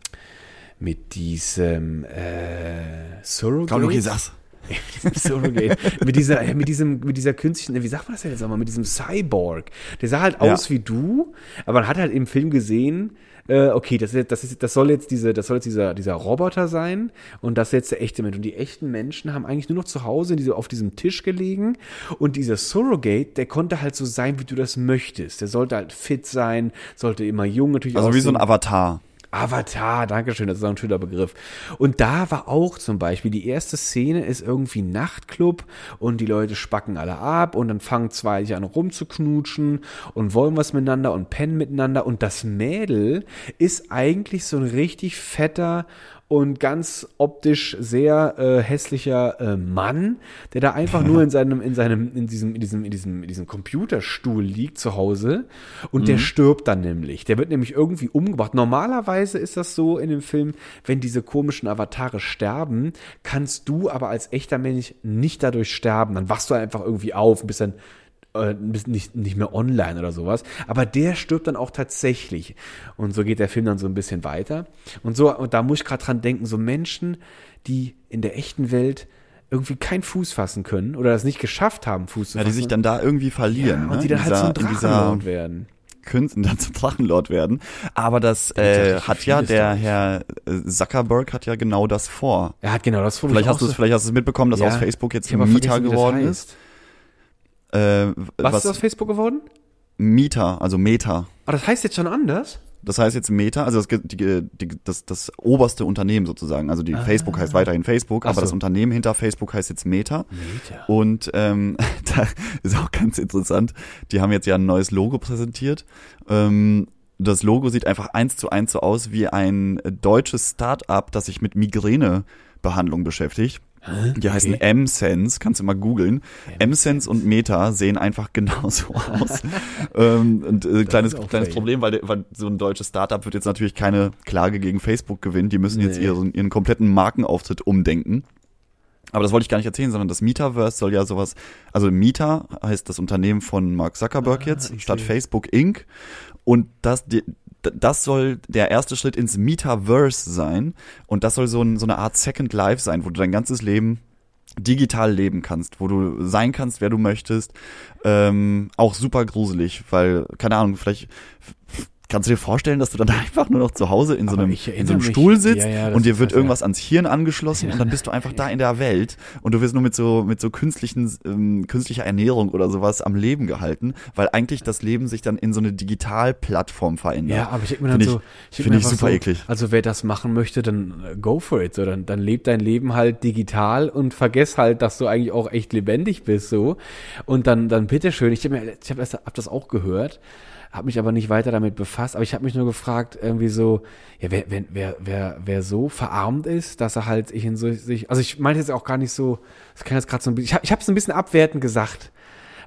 mit diesem äh, Surrogate. Okay, sag's. mit dieser, mit diesem, mit dieser künstlichen, wie sagt man das denn jetzt nochmal, mit diesem Cyborg. Der sah halt aus ja. wie du, aber man hat halt im Film gesehen, äh, okay, das, ist, das, ist, das soll jetzt diese, das soll jetzt dieser, dieser Roboter sein und das ist jetzt der echte Mensch. Und die echten Menschen haben eigentlich nur noch zu Hause diese, auf diesem Tisch gelegen und dieser Surrogate, der konnte halt so sein, wie du das möchtest. Der sollte halt fit sein, sollte immer jung natürlich Also aussehen. wie so ein Avatar. Avatar, Dankeschön, das ist auch ein schöner Begriff. Und da war auch zum Beispiel, die erste Szene ist irgendwie Nachtclub und die Leute spacken alle ab und dann fangen zwei an rumzuknutschen und wollen was miteinander und pennen miteinander und das Mädel ist eigentlich so ein richtig fetter und ganz optisch sehr äh, hässlicher äh, Mann, der da einfach nur in seinem, in seinem, in diesem, in diesem, in diesem, in diesem Computerstuhl liegt zu Hause und mhm. der stirbt dann nämlich. Der wird nämlich irgendwie umgebracht. Normalerweise ist das so in dem Film, wenn diese komischen Avatare sterben, kannst du aber als echter Mensch nicht dadurch sterben. Dann wachst du einfach irgendwie auf und bist dann äh, nicht, nicht mehr online oder sowas. Aber der stirbt dann auch tatsächlich. Und so geht der Film dann so ein bisschen weiter. Und so, und da muss ich gerade dran denken, so Menschen, die in der echten Welt irgendwie keinen Fuß fassen können oder das nicht geschafft haben, Fuß zu fassen. Ja, die sich dann da irgendwie verlieren. Ja, und ne? die dann halt zum Drachenlord werden. Künsten dann zum Drachenlord werden. Aber das äh, hat ja der Herr äh, Zuckerberg hat ja genau das vor. Er hat genau das vor. Vielleicht hast du es, vielleicht hast du es mitbekommen, dass ja, aus Facebook jetzt ein Mieter geworden ist. Äh, was, was ist aus Facebook geworden? Meta, also Meta. Aber das heißt jetzt schon anders? Das heißt jetzt Meta, also das, die, die, das, das oberste Unternehmen sozusagen. Also die ah. Facebook heißt weiterhin Facebook, Ach aber so. das Unternehmen hinter Facebook heißt jetzt Meta. Meta. Und ähm, da ist auch ganz interessant. Die haben jetzt ja ein neues Logo präsentiert. Ähm, das Logo sieht einfach eins zu eins so aus wie ein deutsches Start-up, das sich mit Migränebehandlung beschäftigt. Die okay. heißen M-Sense, kannst du mal googeln. M-Sense und Meta sehen einfach genauso aus. ähm, und äh, kleines, kleines Problem, weil, weil so ein deutsches Startup wird jetzt natürlich keine Klage gegen Facebook gewinnen. Die müssen nee. jetzt ihren, ihren kompletten Markenauftritt umdenken. Aber das wollte ich gar nicht erzählen, sondern das Metaverse soll ja sowas, also Meta heißt das Unternehmen von Mark Zuckerberg ah, jetzt, statt Facebook Inc. Und das, die, das soll der erste Schritt ins Metaverse sein. Und das soll so, ein, so eine Art Second Life sein, wo du dein ganzes Leben digital leben kannst, wo du sein kannst, wer du möchtest. Ähm, auch super gruselig, weil, keine Ahnung, vielleicht Kannst du dir vorstellen, dass du dann einfach nur noch zu Hause in so einem, in so einem Stuhl sitzt ja, ja, und dir wird irgendwas ja. ans Hirn angeschlossen und dann bist du einfach da in der Welt und du wirst nur mit so, mit so künstlichen, ähm, künstlicher Ernährung oder sowas am Leben gehalten, weil eigentlich das Leben sich dann in so eine Digitalplattform verändert. Ja, aber ich denke mir dann find so, ich finde ich super so, eklig. Also wer das machen möchte, dann äh, go for it. So, dann, dann lebt dein Leben halt digital und vergess halt, dass du eigentlich auch echt lebendig bist, so. Und dann, dann bitteschön, ich habe ich hab, hab das auch gehört, habe mich aber nicht weiter damit befasst. Aber ich habe mich nur gefragt, irgendwie so, ja, wer, wer, wer, wer, wer so verarmt ist, dass er halt ich in so sich, also ich meine jetzt auch gar nicht so, das kann jetzt gerade so ein bisschen, ich habe es ein bisschen abwertend gesagt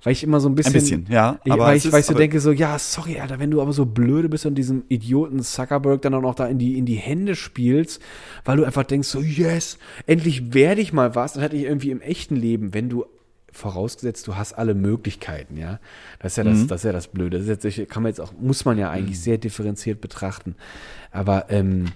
weil ich immer so ein bisschen, ein bisschen ja, aber weil ich, weil ich so denke so, ja, sorry, Alter, wenn du aber so blöde bist und diesem Idioten Zuckerberg dann auch noch da in die in die Hände spielst, weil du einfach denkst so, yes, endlich werde ich mal was, dann hätte ich irgendwie im echten Leben, wenn du vorausgesetzt, du hast alle Möglichkeiten, ja. Das ist ja das, mhm. das ist ja das Blöde. Das ist jetzt, kann man jetzt auch, muss man ja eigentlich mhm. sehr differenziert betrachten. Aber ähm,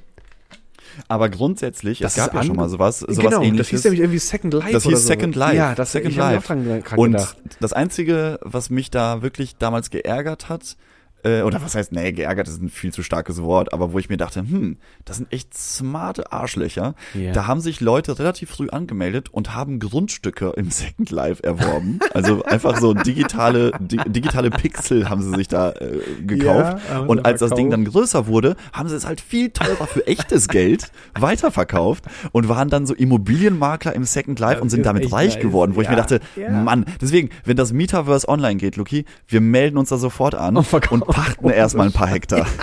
aber grundsätzlich, es gab ja schon mal sowas, sowas genau, ähnliches. Das hieß nämlich irgendwie Second Life. Das hieß Second so. Life. Ja, das Second ich Life. Und gedacht. das Einzige, was mich da wirklich damals geärgert hat, äh, oder was heißt, nee, geärgert ist ein viel zu starkes Wort, aber wo ich mir dachte, hm, das sind echt smarte Arschlöcher. Yeah. Da haben sich Leute relativ früh angemeldet und haben Grundstücke im Second Life erworben. Also einfach so digitale, di digitale Pixel haben sie sich da äh, gekauft. Ja, und als das Ding dann größer wurde, haben sie es halt viel teurer für echtes Geld weiterverkauft und waren dann so Immobilienmakler im Second Life und sind damit reich geworden, wo ja. ich mir dachte, ja. Mann, deswegen, wenn das Metaverse online geht, Luki, wir melden uns da sofort an und, und pachten erstmal ein paar Hektar.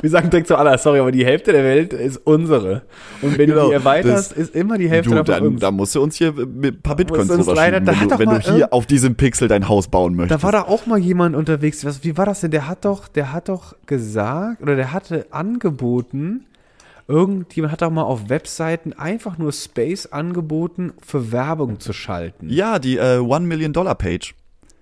Wir sagen direkt zu aller, sorry, aber die Hälfte der Welt ist unsere. Und wenn genau, du die erweiterst, ist immer die Hälfte du, dann, dann musst du uns hier ein paar Bitcoins drüber leider, wenn, du, wenn du hier auf diesem Pixel dein Haus bauen möchtest. Da war da auch mal jemand unterwegs. Was, wie war das denn? Der hat doch, der hat doch gesagt, oder der hatte angeboten, irgendjemand hat doch mal auf Webseiten einfach nur Space angeboten, für Werbung zu schalten. Ja, die äh, One Million Dollar Page.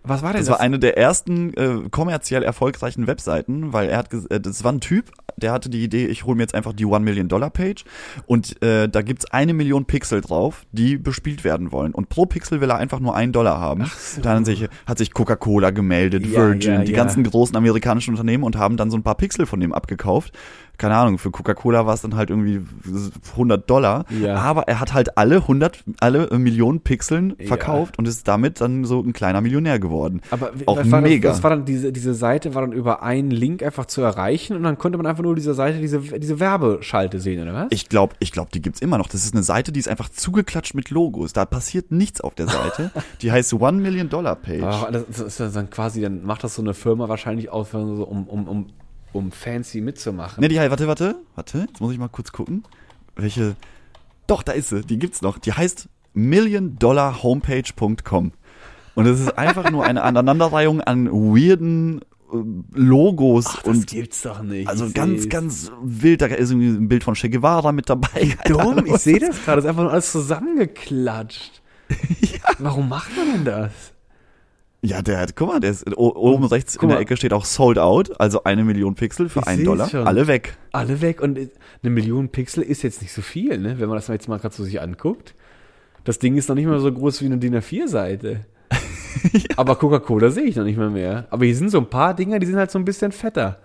Was war denn Das das? war eine der ersten äh, kommerziell erfolgreichen Webseiten, weil er hat, äh, das war ein Typ, der hatte die Idee, ich hole mir jetzt einfach die One Million Dollar Page und äh, da gibt's eine Million Pixel drauf, die bespielt werden wollen. Und pro Pixel will er einfach nur einen Dollar haben. Dann hat sich, hat sich Coca-Cola gemeldet, Ja, Virgin, ja, die ja. ganzen großen amerikanischen Unternehmen und haben dann so ein paar Pixel von dem abgekauft. Keine Ahnung, für Coca-Cola war es dann halt irgendwie 100 Dollar. Ja. Aber er hat halt alle 100, alle äh, Millionen Pixeln Ja. verkauft und ist damit dann so ein kleiner Millionär geworden. Aber wie- auch war mega. Das, das war dann diese, diese Seite war dann über einen Link einfach zu erreichen und dann konnte man einfach nur dieser Seite diese, diese Werbeschalte sehen, oder was? Ich glaube, ich glaub, die gibt's immer noch. Das ist eine Seite, die ist einfach zugeklatscht mit Logos. Da passiert nichts auf der Seite. Die heißt One Million Dollar Page. Aber das, das ist ja dann quasi, dann macht das so eine Firma wahrscheinlich auf, so, um, um, um, um fancy mitzumachen. Ne, die heißt, warte, warte, warte. Jetzt muss ich mal kurz gucken. Welche. Doch, da ist sie. Die gibt's noch. Die heißt milliondollarhomepage.com. Und es ist einfach nur eine Aneinanderreihung an weirden äh, Logos Ach, das und gibt's doch nicht. also Ich ganz, seh's. ganz wild. Da ist irgendwie ein Bild von Che Guevara mit dabei. dumm. Ich sehe das gerade. Das ist einfach nur alles zusammengeklatscht. Warum macht man denn das? Ja, der hat, guck mal, der ist oben rechts Guck in der mal. Ecke steht auch sold out, also eine Million Pixel für Ich einen Dollar. schon. Alle weg. Alle weg und eine Million Pixel ist jetzt nicht so viel, ne? Wenn man das jetzt mal gerade so sich anguckt. Das Ding ist noch nicht mal so groß wie eine DIN A4-Seite. Aber Coca-Cola sehe ich noch nicht mal mehr. Aber hier sind so ein paar Dinger, die sind halt so ein bisschen fetter.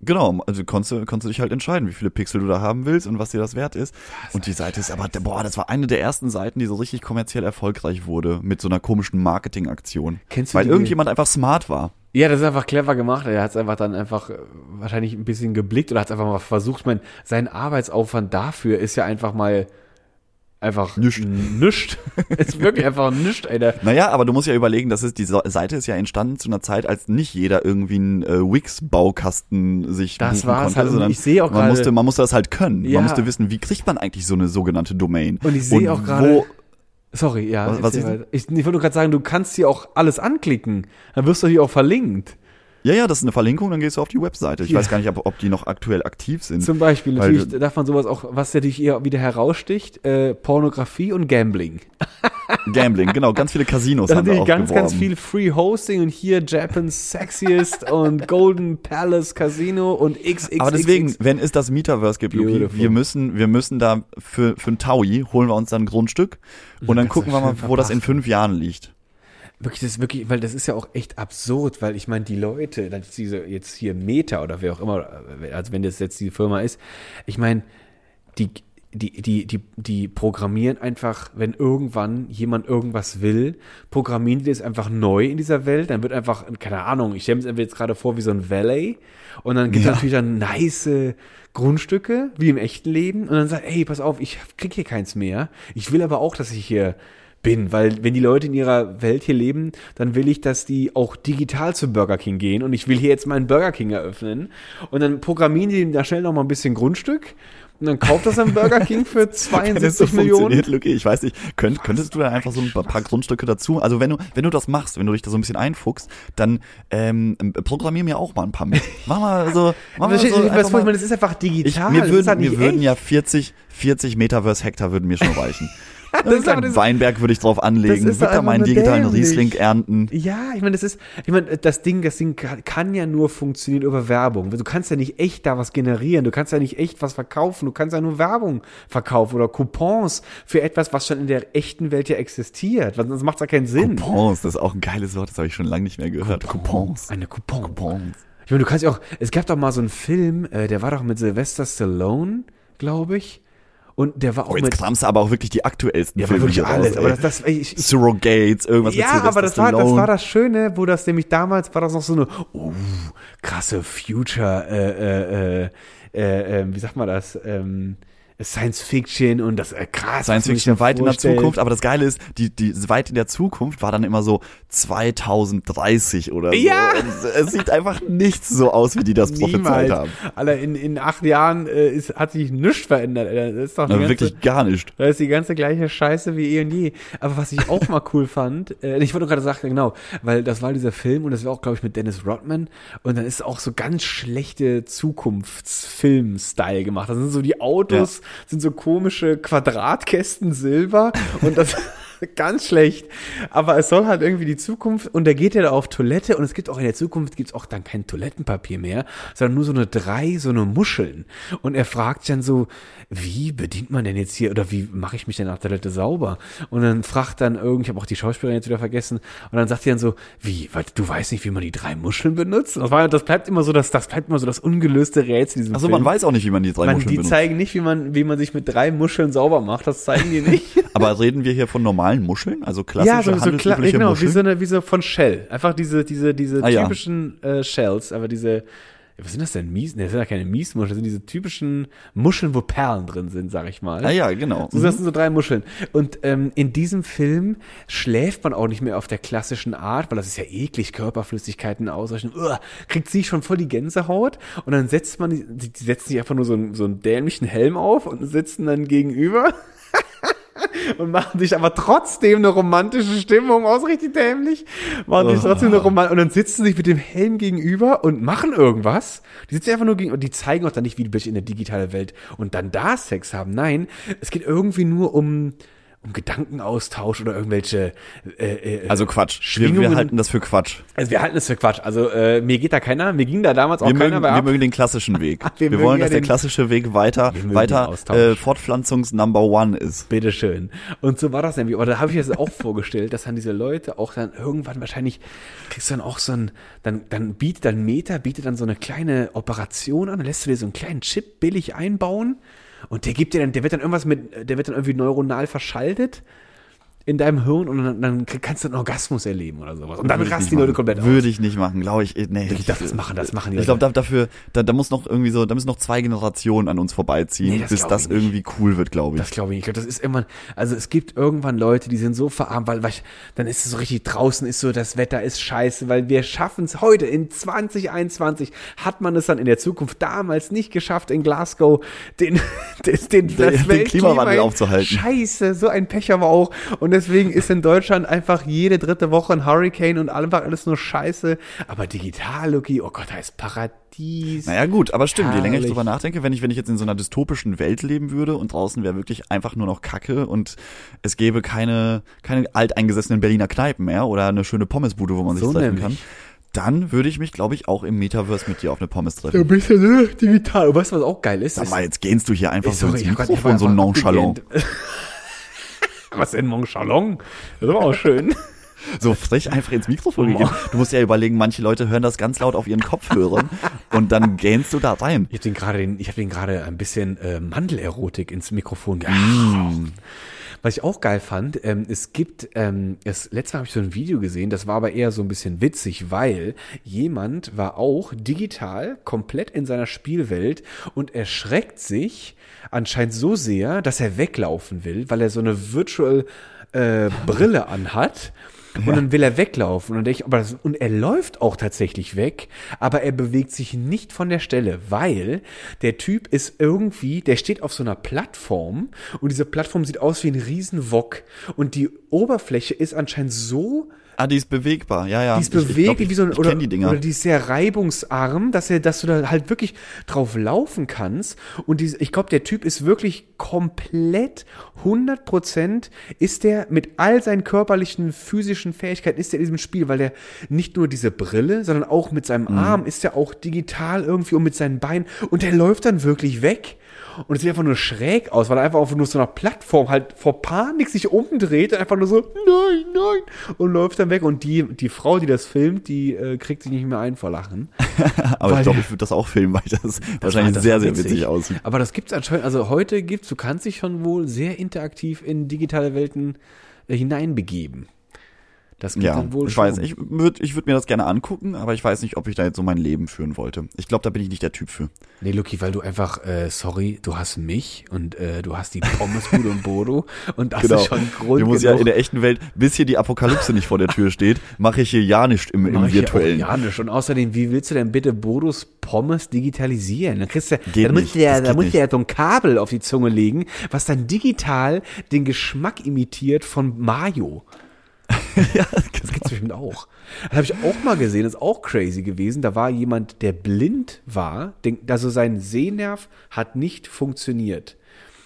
Genau, also konntest du, konntest du dich halt entscheiden, wie viele Pixel du da haben willst und was dir das wert ist. und die Seite ist aber, boah, das war eine der ersten Seiten, die so richtig kommerziell erfolgreich wurde mit so einer komischen Marketingaktion. Kennst du Weil irgendjemand einfach smart war. Ja, das ist einfach clever gemacht. Er hat es einfach dann einfach äh, wahrscheinlich ein bisschen geblickt oder hat es einfach mal versucht. Ich meine, sein Arbeitsaufwand dafür ist ja einfach mal einfach Nischt. nischt. ist wirklich einfach nischt, Alter. Naja, aber du musst ja überlegen, das ist, die Seite ist ja entstanden zu einer Zeit, als nicht jeder irgendwie einen äh, Wix-Baukasten sich Das buchen war's konnte, halt. Sondern ich sehe auch man gerade- musste, man musste das halt können. Ja. Man musste wissen, wie kriegt man eigentlich so eine sogenannte Domain? Und ich sehe auch gerade- Sorry, ja. Was- was weiter. ich, ich wollte nur gerade sagen, du kannst hier auch alles anklicken. Dann wirst du hier auch verlinkt. Ja, ja, das ist eine Verlinkung, dann gehst du auf die Webseite. Ich Ja. weiß gar nicht, ob, ob die noch aktuell aktiv sind. Zum Beispiel, natürlich darf man sowas auch, was natürlich eher wieder heraussticht, äh, Pornografie und Gambling. Gambling, genau, ganz viele Casinos Da haben wir auch ganz, ganz geworben. viel Free Hosting und hier Japan's Sexiest und Golden Palace Casino und XXX. Aber deswegen, wenn es das Metaverse gibt, Luki, wir müssen, wir müssen da für, für ein Taui holen wir uns dann ein Grundstück und dann das gucken wir mal, wo das in fünf Jahren liegt. Wirklich, das ist wirklich, weil das ist ja auch echt absurd, weil ich meine, die Leute, dann ist diese jetzt hier Meta oder wer auch immer, also wenn das jetzt die Firma ist, ich meine, die, die, die, die, die programmieren einfach, wenn irgendwann jemand irgendwas will, programmieren die das einfach neu in dieser Welt, dann wird einfach, keine Ahnung, ich stelle mir jetzt gerade vor wie so ein Valley und dann gibt es Ja. natürlich dann nice Grundstücke, wie im echten Leben und dann sagt, ey, pass auf, ich krieg hier keins mehr, ich will aber auch, dass ich hier bin, weil wenn die Leute in ihrer Welt hier leben, dann will ich, dass die auch digital zu Burger King gehen und ich will hier jetzt meinen Burger King eröffnen und dann programmieren die da schnell noch mal ein bisschen Grundstück und dann kauft das ein Burger King für Wenn das so 72 Millionen. funktioniert, Luki, ich weiß nicht, könnt, könntest du da einfach so ein paar, Grundstücke dazu, also wenn du, wenn du das machst, wenn du dich da so ein bisschen einfuchst, dann ähm, programmier mir auch mal ein paar mit. Mach mal so, mach mal so ich ich mal- meine, das ist einfach ich, digital. mir das würden, halt nicht würden ja 40, 40 Metaverse Hektar würden mir schon reichen. Das ist aber Ein das- Weinberg würde ich drauf anlegen, würde da meinen digitalen dämlich. Riesling ernten. Ja, ich meine, das ist, ich meine, das Ding, das Ding kann, ja nur funktionieren über Werbung. Du kannst ja nicht echt da was generieren. Du kannst ja nicht echt was verkaufen. Du kannst ja nur Werbung verkaufen oder Coupons für etwas, was schon in der echten Welt ja existiert. Sonst macht es ja keinen Sinn. Coupons, das ist auch ein geiles Wort, das habe ich schon lange nicht mehr gehört. Coupons. Eine Coupon. Coupons. Ich meine, du kannst ja auch, es gab doch mal so einen Film, äh, der war doch mit Sylvester Stallone, glaube ich. Und der war auch Oh, jetzt mit. kramst du aber auch wirklich die aktuellsten Ja, Filme wirklich alles. raus, aber das, das, ich, ich, Surrogates, irgendwas mit ja, Sylvester aber das war, das war das Schöne, wo das nämlich damals war das noch so eine uh, krasse Future, äh, äh, äh, äh, äh, wie sagt man das? Ähm, Science Fiction und das äh, krass. Science Fiction weit in der. Zukunft, aber das Geile ist, die, die weit in der Zukunft war dann immer so 2030 oder so. Ja. Und es sieht einfach nichts so aus, wie die das prophezeit haben. Alter, in, in acht Jahren äh, ist, hat sich nichts verändert. Alter. Das ist doch Also ganze, wirklich gar nicht. Da ist die ganze gleiche Scheiße wie eh und je. Aber was ich auch mal cool fand, äh, ich wollte gerade sagen, genau, weil das war dieser Film und das war auch, glaube ich, mit Dennis Rodman und dann ist auch so ganz schlechte Zukunftsfilm-Style gemacht. Das sind so die Autos, sind so komische Quadratkästen Silber und das Ganz schlecht. Aber es soll halt irgendwie die Zukunft und da geht er da auf Toilette und es gibt auch in der Zukunft gibt's auch dann kein Toilettenpapier mehr, sondern nur so eine drei, so eine Muscheln. Und er fragt dann so, wie bedient man denn jetzt hier oder wie mache ich mich denn nach der Toilette sauber? Und dann fragt dann irgendwie, ich habe auch die Schauspielerin jetzt wieder vergessen, und dann sagt die dann so, wie, weil du weißt nicht, wie man die drei Muscheln benutzt? Das, war, das bleibt immer so das, das bleibt immer so das ungelöste Rätsel. Diesem also man weiß auch nicht, wie man die drei man, Muscheln die benutzt. Die zeigen nicht, wie man, wie man sich mit drei Muscheln sauber macht. Das zeigen die nicht. Aber reden wir hier von normalen Muscheln, also klassische ja, so, so kla genau, Muscheln? wie so eine, wie so von Shell. Einfach diese, diese, diese ah, typischen ja. äh, Shells, aber diese was sind das denn? Mies? Ne, das sind ja keine Miesmuscheln, das sind diese typischen Muscheln, wo Perlen drin sind, sag ich mal. Ah ja, genau. So, das mhm. sind so drei Muscheln. Und ähm, in diesem Film schläft man auch nicht mehr auf der klassischen Art, weil das ist ja eklig, Körperflüssigkeiten ausreichen. Uah, kriegt sie schon voll die Gänsehaut und dann setzt man, die, die setzen sich einfach nur so einen, so einen dämlichen Helm auf und sitzen dann gegenüber. und machen sich aber trotzdem eine romantische Stimmung aus, richtig dämlich. Machen sich trotzdem eine romantische, und dann sitzen sie sich mit dem Helm gegenüber und machen irgendwas. Die sitzen einfach nur gegen, und die zeigen auch dann nicht, wie die in der digitalen Welt und dann da Sex haben. Nein, es geht irgendwie nur um, um Gedankenaustausch oder irgendwelche äh, äh, Also Quatsch. Wir, wir, halten das für Quatsch. Also wir halten das für Quatsch. Also äh, mir geht da keiner, mir ging da damals auch wir keiner mögen, bei ab. Wir mögen den klassischen Weg. wir, wir wollen, dass ja der klassische Weg weiter weiter äh, Fortpflanzungs Number One ist. Bitteschön. Und so war das nämlich. Aber da habe ich mir das auch vorgestellt, dass dann diese Leute auch dann irgendwann wahrscheinlich kriegst du dann auch so ein, dann, dann bietet dann Meta, bietet dann so eine kleine Operation an, dann lässt du dir so einen kleinen Chip billig einbauen und der gibt dir dann, der wird dann irgendwas mit, der wird dann irgendwie neuronal verschaltet in deinem Hirn und dann, dann kannst du einen Orgasmus erleben oder sowas. Und dann rasten die Leute komplett aus. Würde ich nicht machen, glaube ich. Nee, ich darf das machen, das machen die Ich glaube, dafür, da, da muss noch irgendwie so, da müssen noch zwei Generationen an uns vorbeiziehen, nee, das bis das irgendwie cool wird, glaube ich. Das glaube ich nicht. Ich glaube, das ist immer, also es gibt irgendwann Leute, die sind so verarmt, weil, weil dann ist es so richtig, draußen ist so, das Wetter ist scheiße, weil wir schaffen es heute in 2021 hat man es dann in der Zukunft damals nicht geschafft, in Glasgow den, den, den, den, den Klimawandel aufzuhalten. Scheiße, so ein Pech aber auch. Und deswegen ist in Deutschland einfach jede dritte Woche ein Hurricane und einfach alles nur Scheiße. Aber digital, Luki, oh Gott, da ist Paradies. Naja, gut, aber stimmt, Herrlich. je länger ich drüber nachdenke, wenn ich, wenn ich jetzt in so einer dystopischen Welt leben würde und draußen wäre wirklich einfach nur noch Kacke und es gäbe keine, keine alteingesessenen Berliner Kneipen mehr oder eine schöne Pommesbude, wo man sich so treffen nämlich. kann dann würde ich mich, glaube ich, auch im Metaverse mit dir auf eine Pommes treffen. Ja, bist ja nur digital. Und weißt du, was auch geil ist? Sag mal, jetzt gehst du hier einfach so ins Mikrofon so nonchalant. Was in Monchalon? Das war auch schön. So frech einfach ins Mikrofon gegeben. Du musst ja überlegen, manche Leute hören das ganz laut auf ihren Kopfhörern und dann gähnst du da rein. Ich habe den gerade, ich habe den gerade ein bisschen äh, Mandelerotik ins Mikrofon gehauen. Mm. Was ich auch geil fand, ähm, es gibt, ähm, das letzte Mal habe ich so ein Video gesehen, das war aber eher so ein bisschen witzig, weil jemand war auch digital komplett in seiner Spielwelt und erschreckt sich anscheinend so sehr, dass er weglaufen will, weil er so eine Virtual äh, Brille anhat. Und dann will er weglaufen. Und, ich, aber das, und er läuft auch tatsächlich weg, aber er bewegt sich nicht von der Stelle, weil der Typ ist irgendwie, der steht auf so einer Plattform und diese Plattform sieht aus wie ein Riesenwok. Und die Oberfläche ist anscheinend so Ah, die ist bewegbar, ja, ja. Die ist beweglich wie so ein, oder, oder die ist sehr reibungsarm, dass er, dass du da halt wirklich drauf laufen kannst. Und die, ich glaube, der Typ ist wirklich komplett 100 Prozent ist der mit all seinen körperlichen, physischen Fähigkeiten ist er in diesem Spiel, weil er nicht nur diese Brille, sondern auch mit seinem mhm. Arm ist er auch digital irgendwie und mit seinen Beinen und der läuft dann wirklich weg und es sieht einfach nur schräg aus, weil er einfach auf nur so einer Plattform halt vor Panik sich umdreht und einfach nur so, nein, nein, und läuft dann weg. Und die, die Frau, die das filmt, die äh, kriegt sich nicht mehr ein vor Lachen. Aber ich glaube, ich würde das auch filmen, weil das, das wahrscheinlich das sehr, sehr witzig aussieht. Aber das gibt's anscheinend, also heute gibt's, du kannst dich schon wohl sehr interaktiv in digitale Welten äh, hineinbegeben. Das geht ja, dann wohl ich schon. weiß. Ich würde ich würd mir das gerne angucken, aber ich weiß nicht, ob ich da jetzt so mein Leben führen wollte. Ich glaube, da bin ich nicht der Typ für. Nee, Luki, weil du einfach, äh, sorry, du hast mich und äh, du hast die Pommesbude und Bodo und das genau. ist schon Grund Ich muss ja in der echten Welt, bis hier die Apokalypse nicht vor der Tür steht, mache ich hier ja nicht im, im virtuellen. Ja nicht. Und außerdem, wie willst du denn bitte Bodos Pommes digitalisieren? Dann kriegst du, geht dann musst du ja, da musst du ja so ein Kabel auf die Zunge legen, was dann digital den Geschmack imitiert von Mayo. ja, das gibt's bestimmt auch. Das habe ich auch mal gesehen, das ist auch crazy gewesen. Da war jemand, der blind war, also sein Sehnerv hat nicht funktioniert.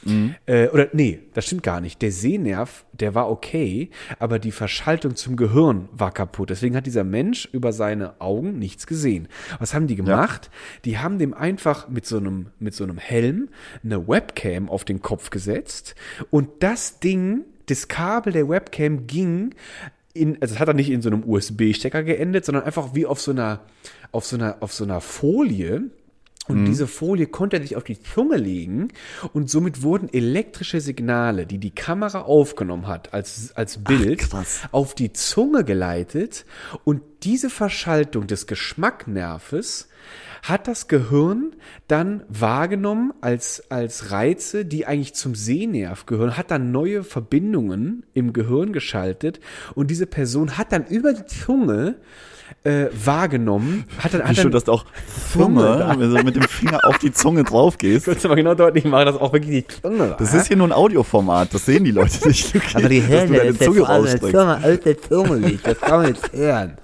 Mhm. Äh, oder nee, das stimmt gar nicht. Der Sehnerv, der war okay, aber die Verschaltung zum Gehirn war kaputt. Deswegen hat dieser Mensch über seine Augen nichts gesehen. Was haben die gemacht? Ja. Die haben dem einfach mit so einem, mit so einem Helm eine Webcam auf den Kopf gesetzt und das Ding, das Kabel der Webcam ging in, also es hat dann nicht in so einem USB-Stecker geendet, sondern einfach wie auf so einer, auf so einer, auf so einer Folie. Und mhm. diese Folie konnte er sich auf die Zunge legen und somit wurden elektrische Signale, die die Kamera aufgenommen hat als, als Bild, Ach, auf die Zunge geleitet und diese Verschaltung des Geschmacknerves hat das Gehirn dann wahrgenommen als, als Reize, die eigentlich zum Sehnerv gehören, hat dann neue Verbindungen im Gehirn geschaltet und diese Person hat dann über die Zunge äh, wahrgenommen. Hat dann, hat Wie schön, dass du auch Zunge, wenn du mit dem Finger auf die Zunge drauf gehst. Kannst du mal genau deutlich machen, dass auch wirklich die Zunge war. Das ist hier nur ein Audioformat, das sehen die Leute nicht. Okay, Aber die hören dass du deine Zunge, Zunge aus der Zunge liegt, das kann man jetzt hören.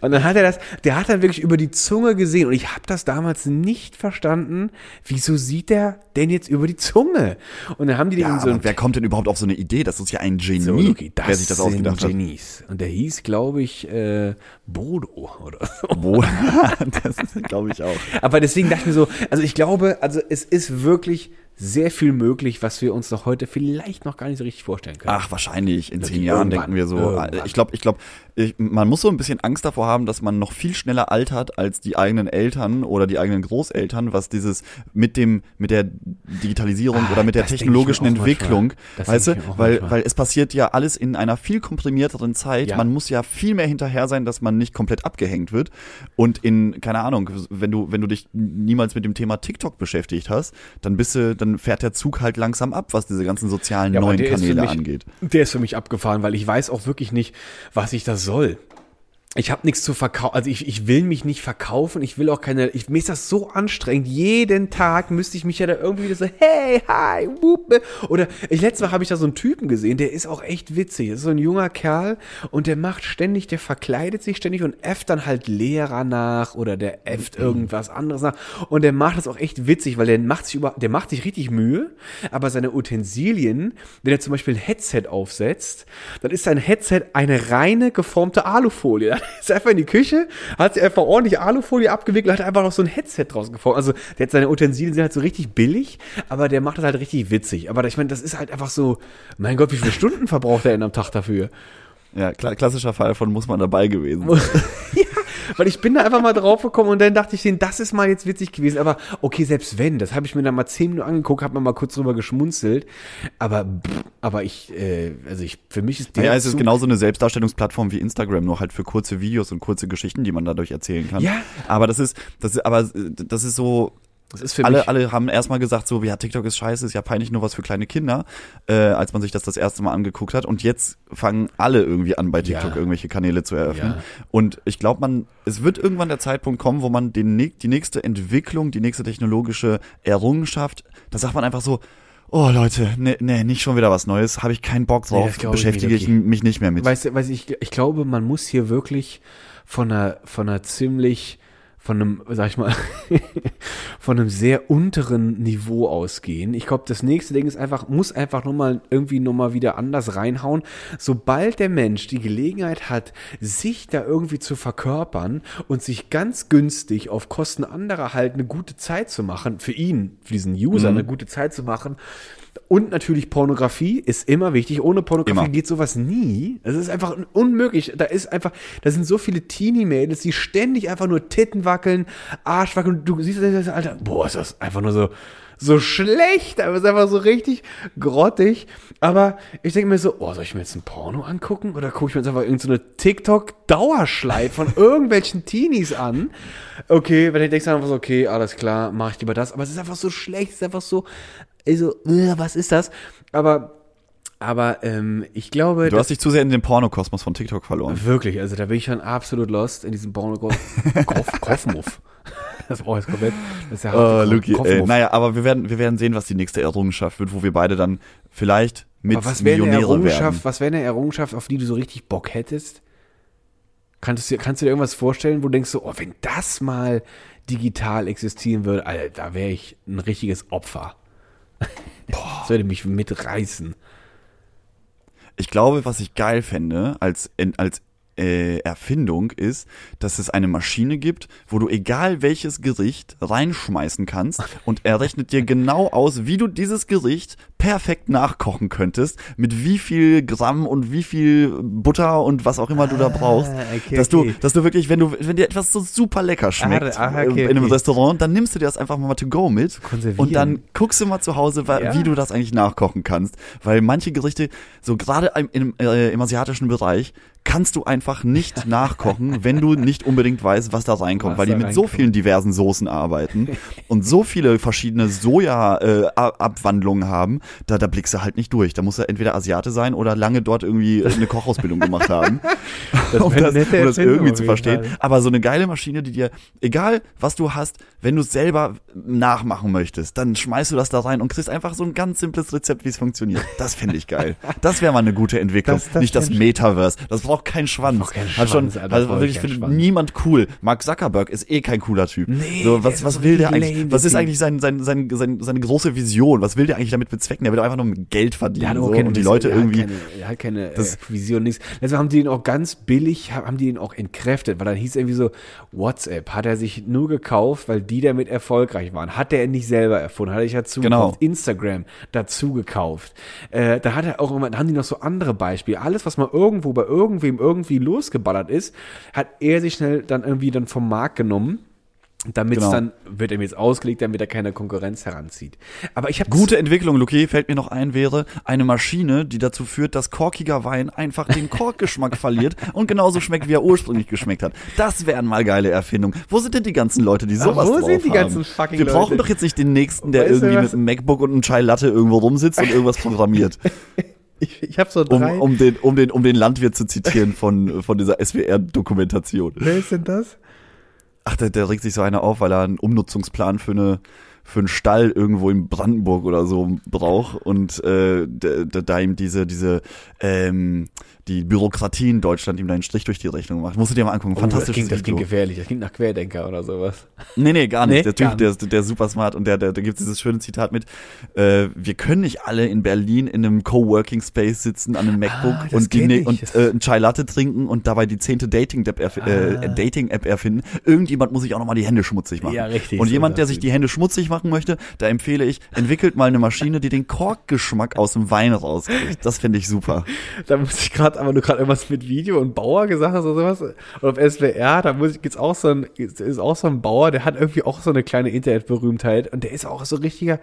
Und dann hat er das, der hat dann wirklich über die Zunge gesehen und ich habe das damals nicht verstanden. Wieso sieht der denn jetzt über die Zunge? Und dann haben die den ja, so wer kommt denn überhaupt auf so eine Idee? Das ist ja ein Genie, so, okay, wer sich das ausgedacht Genies. hat. Und der hieß, glaube ich, äh, Bodo oder so. Bodo, das glaube ich auch. Aber deswegen dachte ich mir so, also ich glaube, also es ist wirklich sehr viel möglich, was wir uns noch heute vielleicht noch gar nicht so richtig vorstellen können. Ach, wahrscheinlich. In zehn Jahren denken wir so. Irgendwann. Ich glaube, ich glaube, man muss so ein bisschen Angst davor haben, dass man noch viel schneller altert als die eigenen Eltern oder die eigenen Großeltern, was dieses mit dem, mit der Digitalisierung ah, oder mit der technologischen Entwicklung, weißt du, weil, manchmal. weil es passiert ja alles in einer viel komprimierteren Zeit. Ja. Man muss ja viel mehr hinterher sein, dass man nicht komplett abgehängt wird. Und in, keine Ahnung, wenn du, wenn du dich niemals mit dem Thema TikTok beschäftigt hast, dann bist du, dann dann fährt der Zug halt langsam ab, was diese ganzen sozialen ja, neuen Kanäle mich, angeht. Der ist für mich abgefahren, weil ich weiß auch wirklich nicht, was ich da soll ich habe nichts zu verkaufen, also ich, ich will mich nicht verkaufen, ich will auch keine, ich, mir ist das so anstrengend, jeden Tag müsste ich mich ja da irgendwie wieder so, hey, hi, whoop, oder ich letztes Mal habe ich da so einen Typen gesehen, der ist auch echt witzig, das ist so ein junger Kerl und der macht ständig, der verkleidet sich ständig und äfft dann halt Lehrer nach oder der äfft mhm. irgendwas anderes nach. Und der macht das auch echt witzig, weil der macht sich über, der macht sich richtig Mühe, aber seine Utensilien, wenn er zum Beispiel ein Headset aufsetzt, dann ist sein Headset eine reine geformte Alufolie ist einfach in die Küche, hat sie einfach ordentlich Alufolie abgewickelt, hat einfach noch so ein Headset draus geformt. Also, der hat seine Utensilien sind halt so richtig billig, aber der macht das halt richtig witzig. Aber ich meine, das ist halt einfach so, mein Gott, wie viele Stunden verbraucht er denn am Tag dafür? Ja, klassischer Fall von muss man dabei gewesen ja, weil ich bin da einfach mal drauf gekommen und dann dachte ich, das ist mal jetzt witzig gewesen. Aber okay, selbst wenn, das habe ich mir dann mal zehn Minuten angeguckt, habe mir mal kurz drüber geschmunzelt. Aber, aber ich, äh, also ich, für mich ist der. Ja, es ist genauso eine Selbstdarstellungsplattform wie Instagram, nur halt für kurze Videos und kurze Geschichten, die man dadurch erzählen kann. Ja. Aber das ist, das ist, aber das ist so, das ist für alle, mich alle haben erstmal gesagt, so, ja, TikTok ist scheiße, ist ja peinlich nur was für kleine Kinder, äh, als man sich das das erste Mal angeguckt hat. Und jetzt fangen alle irgendwie an, bei TikTok ja. irgendwelche Kanäle zu eröffnen. Ja. Und ich glaube, man, es wird irgendwann der Zeitpunkt kommen, wo man den, die nächste Entwicklung, die nächste technologische Errungenschaft, da sagt man einfach so, oh Leute, nee, nee, nicht schon wieder was Neues, habe ich keinen Bock drauf, nee, beschäftige ich mich nicht mehr mit. Weißt du, weiß ich, ich glaube, man muss hier wirklich von einer, von einer ziemlich von einem, sag ich mal, von einem sehr unteren Niveau ausgehen. Ich glaube, das nächste Ding ist einfach, muss einfach nochmal irgendwie nochmal wieder anders reinhauen. Sobald der Mensch die Gelegenheit hat, sich da irgendwie zu verkörpern und sich ganz günstig auf Kosten anderer halt eine gute Zeit zu machen, für ihn, für diesen User mhm. eine gute Zeit zu machen, und natürlich Pornografie ist immer wichtig. Ohne Pornografie immer. geht sowas nie. Es ist einfach unmöglich. Da ist einfach, da sind so viele Teenie-Mädels, die ständig einfach nur Titten wackeln, Arsch wackeln. Du siehst das, Alter, boah, ist das einfach nur so, so schlecht, aber es ist einfach so richtig grottig. Aber ich denke mir so, oh, soll ich mir jetzt ein Porno angucken? Oder gucke ich mir jetzt einfach irgendeine so TikTok-Dauerschleife von irgendwelchen Teenies an? Okay, wenn ich denke, einfach so, okay, alles klar, mache ich lieber das. Aber es ist einfach so schlecht, es ist einfach so so, äh, was ist das? Aber aber ähm, ich glaube. Du hast dich zu sehr in den Pornokosmos von TikTok verloren. Wirklich, also da bin ich schon absolut lost in diesem Pornokosmos. das brauche ich komplett. Das ist ja oh, Luki, ey. Naja, aber wir werden, wir werden sehen, was die nächste Errungenschaft wird, wo wir beide dann vielleicht mit aber was wäre eine Errungenschaft, Was wäre eine Errungenschaft, auf die du so richtig Bock hättest? Kannst du, kannst du dir irgendwas vorstellen, wo du denkst so, oh, wenn das mal digital existieren würde, Alter, da wäre ich ein richtiges Opfer. Boah, Das würde mich mitreißen. Ich glaube, was ich geil fände als, als äh, Erfindung ist, dass es eine Maschine gibt, wo du egal welches Gericht reinschmeißen kannst und er rechnet dir genau aus, wie du dieses Gericht perfekt nachkochen könntest, mit wie viel Gramm und wie viel Butter und was auch immer du da brauchst, ah, okay, dass okay. du, dass du wirklich, wenn du, wenn dir etwas so super lecker schmeckt ah, okay, in einem Restaurant, dann nimmst du dir das einfach mal to go mit und dann guckst du mal zu Hause, ja. wie du das eigentlich nachkochen kannst, weil manche Gerichte, so gerade im, im, äh, im asiatischen Bereich, kannst du einfach nicht nachkochen, wenn du nicht unbedingt weißt, was da reinkommt, was weil die mit reinkommt. so vielen diversen Soßen arbeiten und so viele verschiedene Soja-Abwandlungen äh, haben, da, da blickst du halt nicht durch. Da muss er entweder Asiate sein oder lange dort irgendwie eine Kochausbildung gemacht haben, das um, das, um das irgendwie zu verstehen. Fall. Aber so eine geile Maschine, die dir, egal was du hast, wenn du es selber nachmachen möchtest, dann schmeißt du das da rein und kriegst einfach so ein ganz simples Rezept, wie es funktioniert. Das finde ich geil. Das wäre mal eine gute Entwicklung. Das nicht das Metaverse. Das braucht keinen Schwanz. Braucht keinen Hat schon, Schwanz, also wirklich finde niemand cool. Mark Zuckerberg ist eh kein cooler Typ. Nee, so, was, was will der eigentlich? Was ist eigentlich sein, sein, sein, sein, seine große Vision? Was will der eigentlich damit bezwecken? Der will einfach nur Geld verdienen. So, und die Leute irgendwie. er hat keine das, äh, Vision, nichts. Letztes haben die ihn auch ganz billig, haben die ihn auch entkräftet, weil dann hieß irgendwie so, WhatsApp hat er sich nur gekauft, weil die damit erfolgreich waren. Hat er nicht selber erfunden, hat er sich dazu genau. Instagram dazu gekauft. Äh, da hat er auch immer, da haben die noch so andere Beispiele. Alles, was mal irgendwo bei irgendwem irgendwie losgeballert ist, hat er sich schnell dann irgendwie dann vom Markt genommen damit genau. dann wird er mir jetzt ausgelegt, damit er keine Konkurrenz heranzieht. Aber ich habe gute Entwicklung, Luki, fällt mir noch ein, wäre eine Maschine, die dazu führt, dass korkiger Wein einfach den Korkgeschmack verliert und genauso schmeckt, wie er ursprünglich geschmeckt hat. Das wären mal geile Erfindungen. Wo sind denn die ganzen Leute, die sowas Ach, wo drauf sind die haben? ganzen fucking Wir brauchen Leute? doch jetzt nicht den nächsten, der weißt irgendwie mit einem MacBook und einem Chai Latte irgendwo rumsitzt und irgendwas programmiert. Ich, ich habe so drei. Um, um, den, um, den, um den Landwirt zu zitieren von, von dieser SWR-Dokumentation. Wer ist denn das? Ach, da, da regt sich so einer auf, weil er einen Umnutzungsplan für eine für einen Stall irgendwo in Brandenburg oder so braucht und äh, da, da ihm diese diese ähm, die Bürokratie in Deutschland ihm da einen Strich durch die Rechnung macht. Musst du dir mal angucken. Fantastisch. Oh, das klingt, das klingt gefährlich. Das klingt nach Querdenker oder sowas. Nee, nee, gar nicht. Nee, der Typ, der, ist, der ist super smart und der, der, der gibt dieses schöne Zitat mit, äh, wir können nicht alle in Berlin in einem Coworking Space sitzen an einem MacBook ah, und, die, ne, und äh, ein Chai Latte trinken und dabei die zehnte Dating-App erf äh, ah. Dating -App erfinden. Irgendjemand muss sich auch nochmal die Hände schmutzig machen. Ja, richtig. Und so jemand, der sich die Hände schmutzig machen möchte, da empfehle ich, entwickelt mal eine Maschine, die den Korkgeschmack aus dem Wein rauskriegt. Das finde ich super. da muss ich gerade, aber du gerade irgendwas mit Video und Bauer gesagt hast oder sowas. Und auf SWR, da muss ich, gibt's auch so ein, ist auch so ein Bauer, der hat irgendwie auch so eine kleine Internetberühmtheit und der ist auch so richtiger,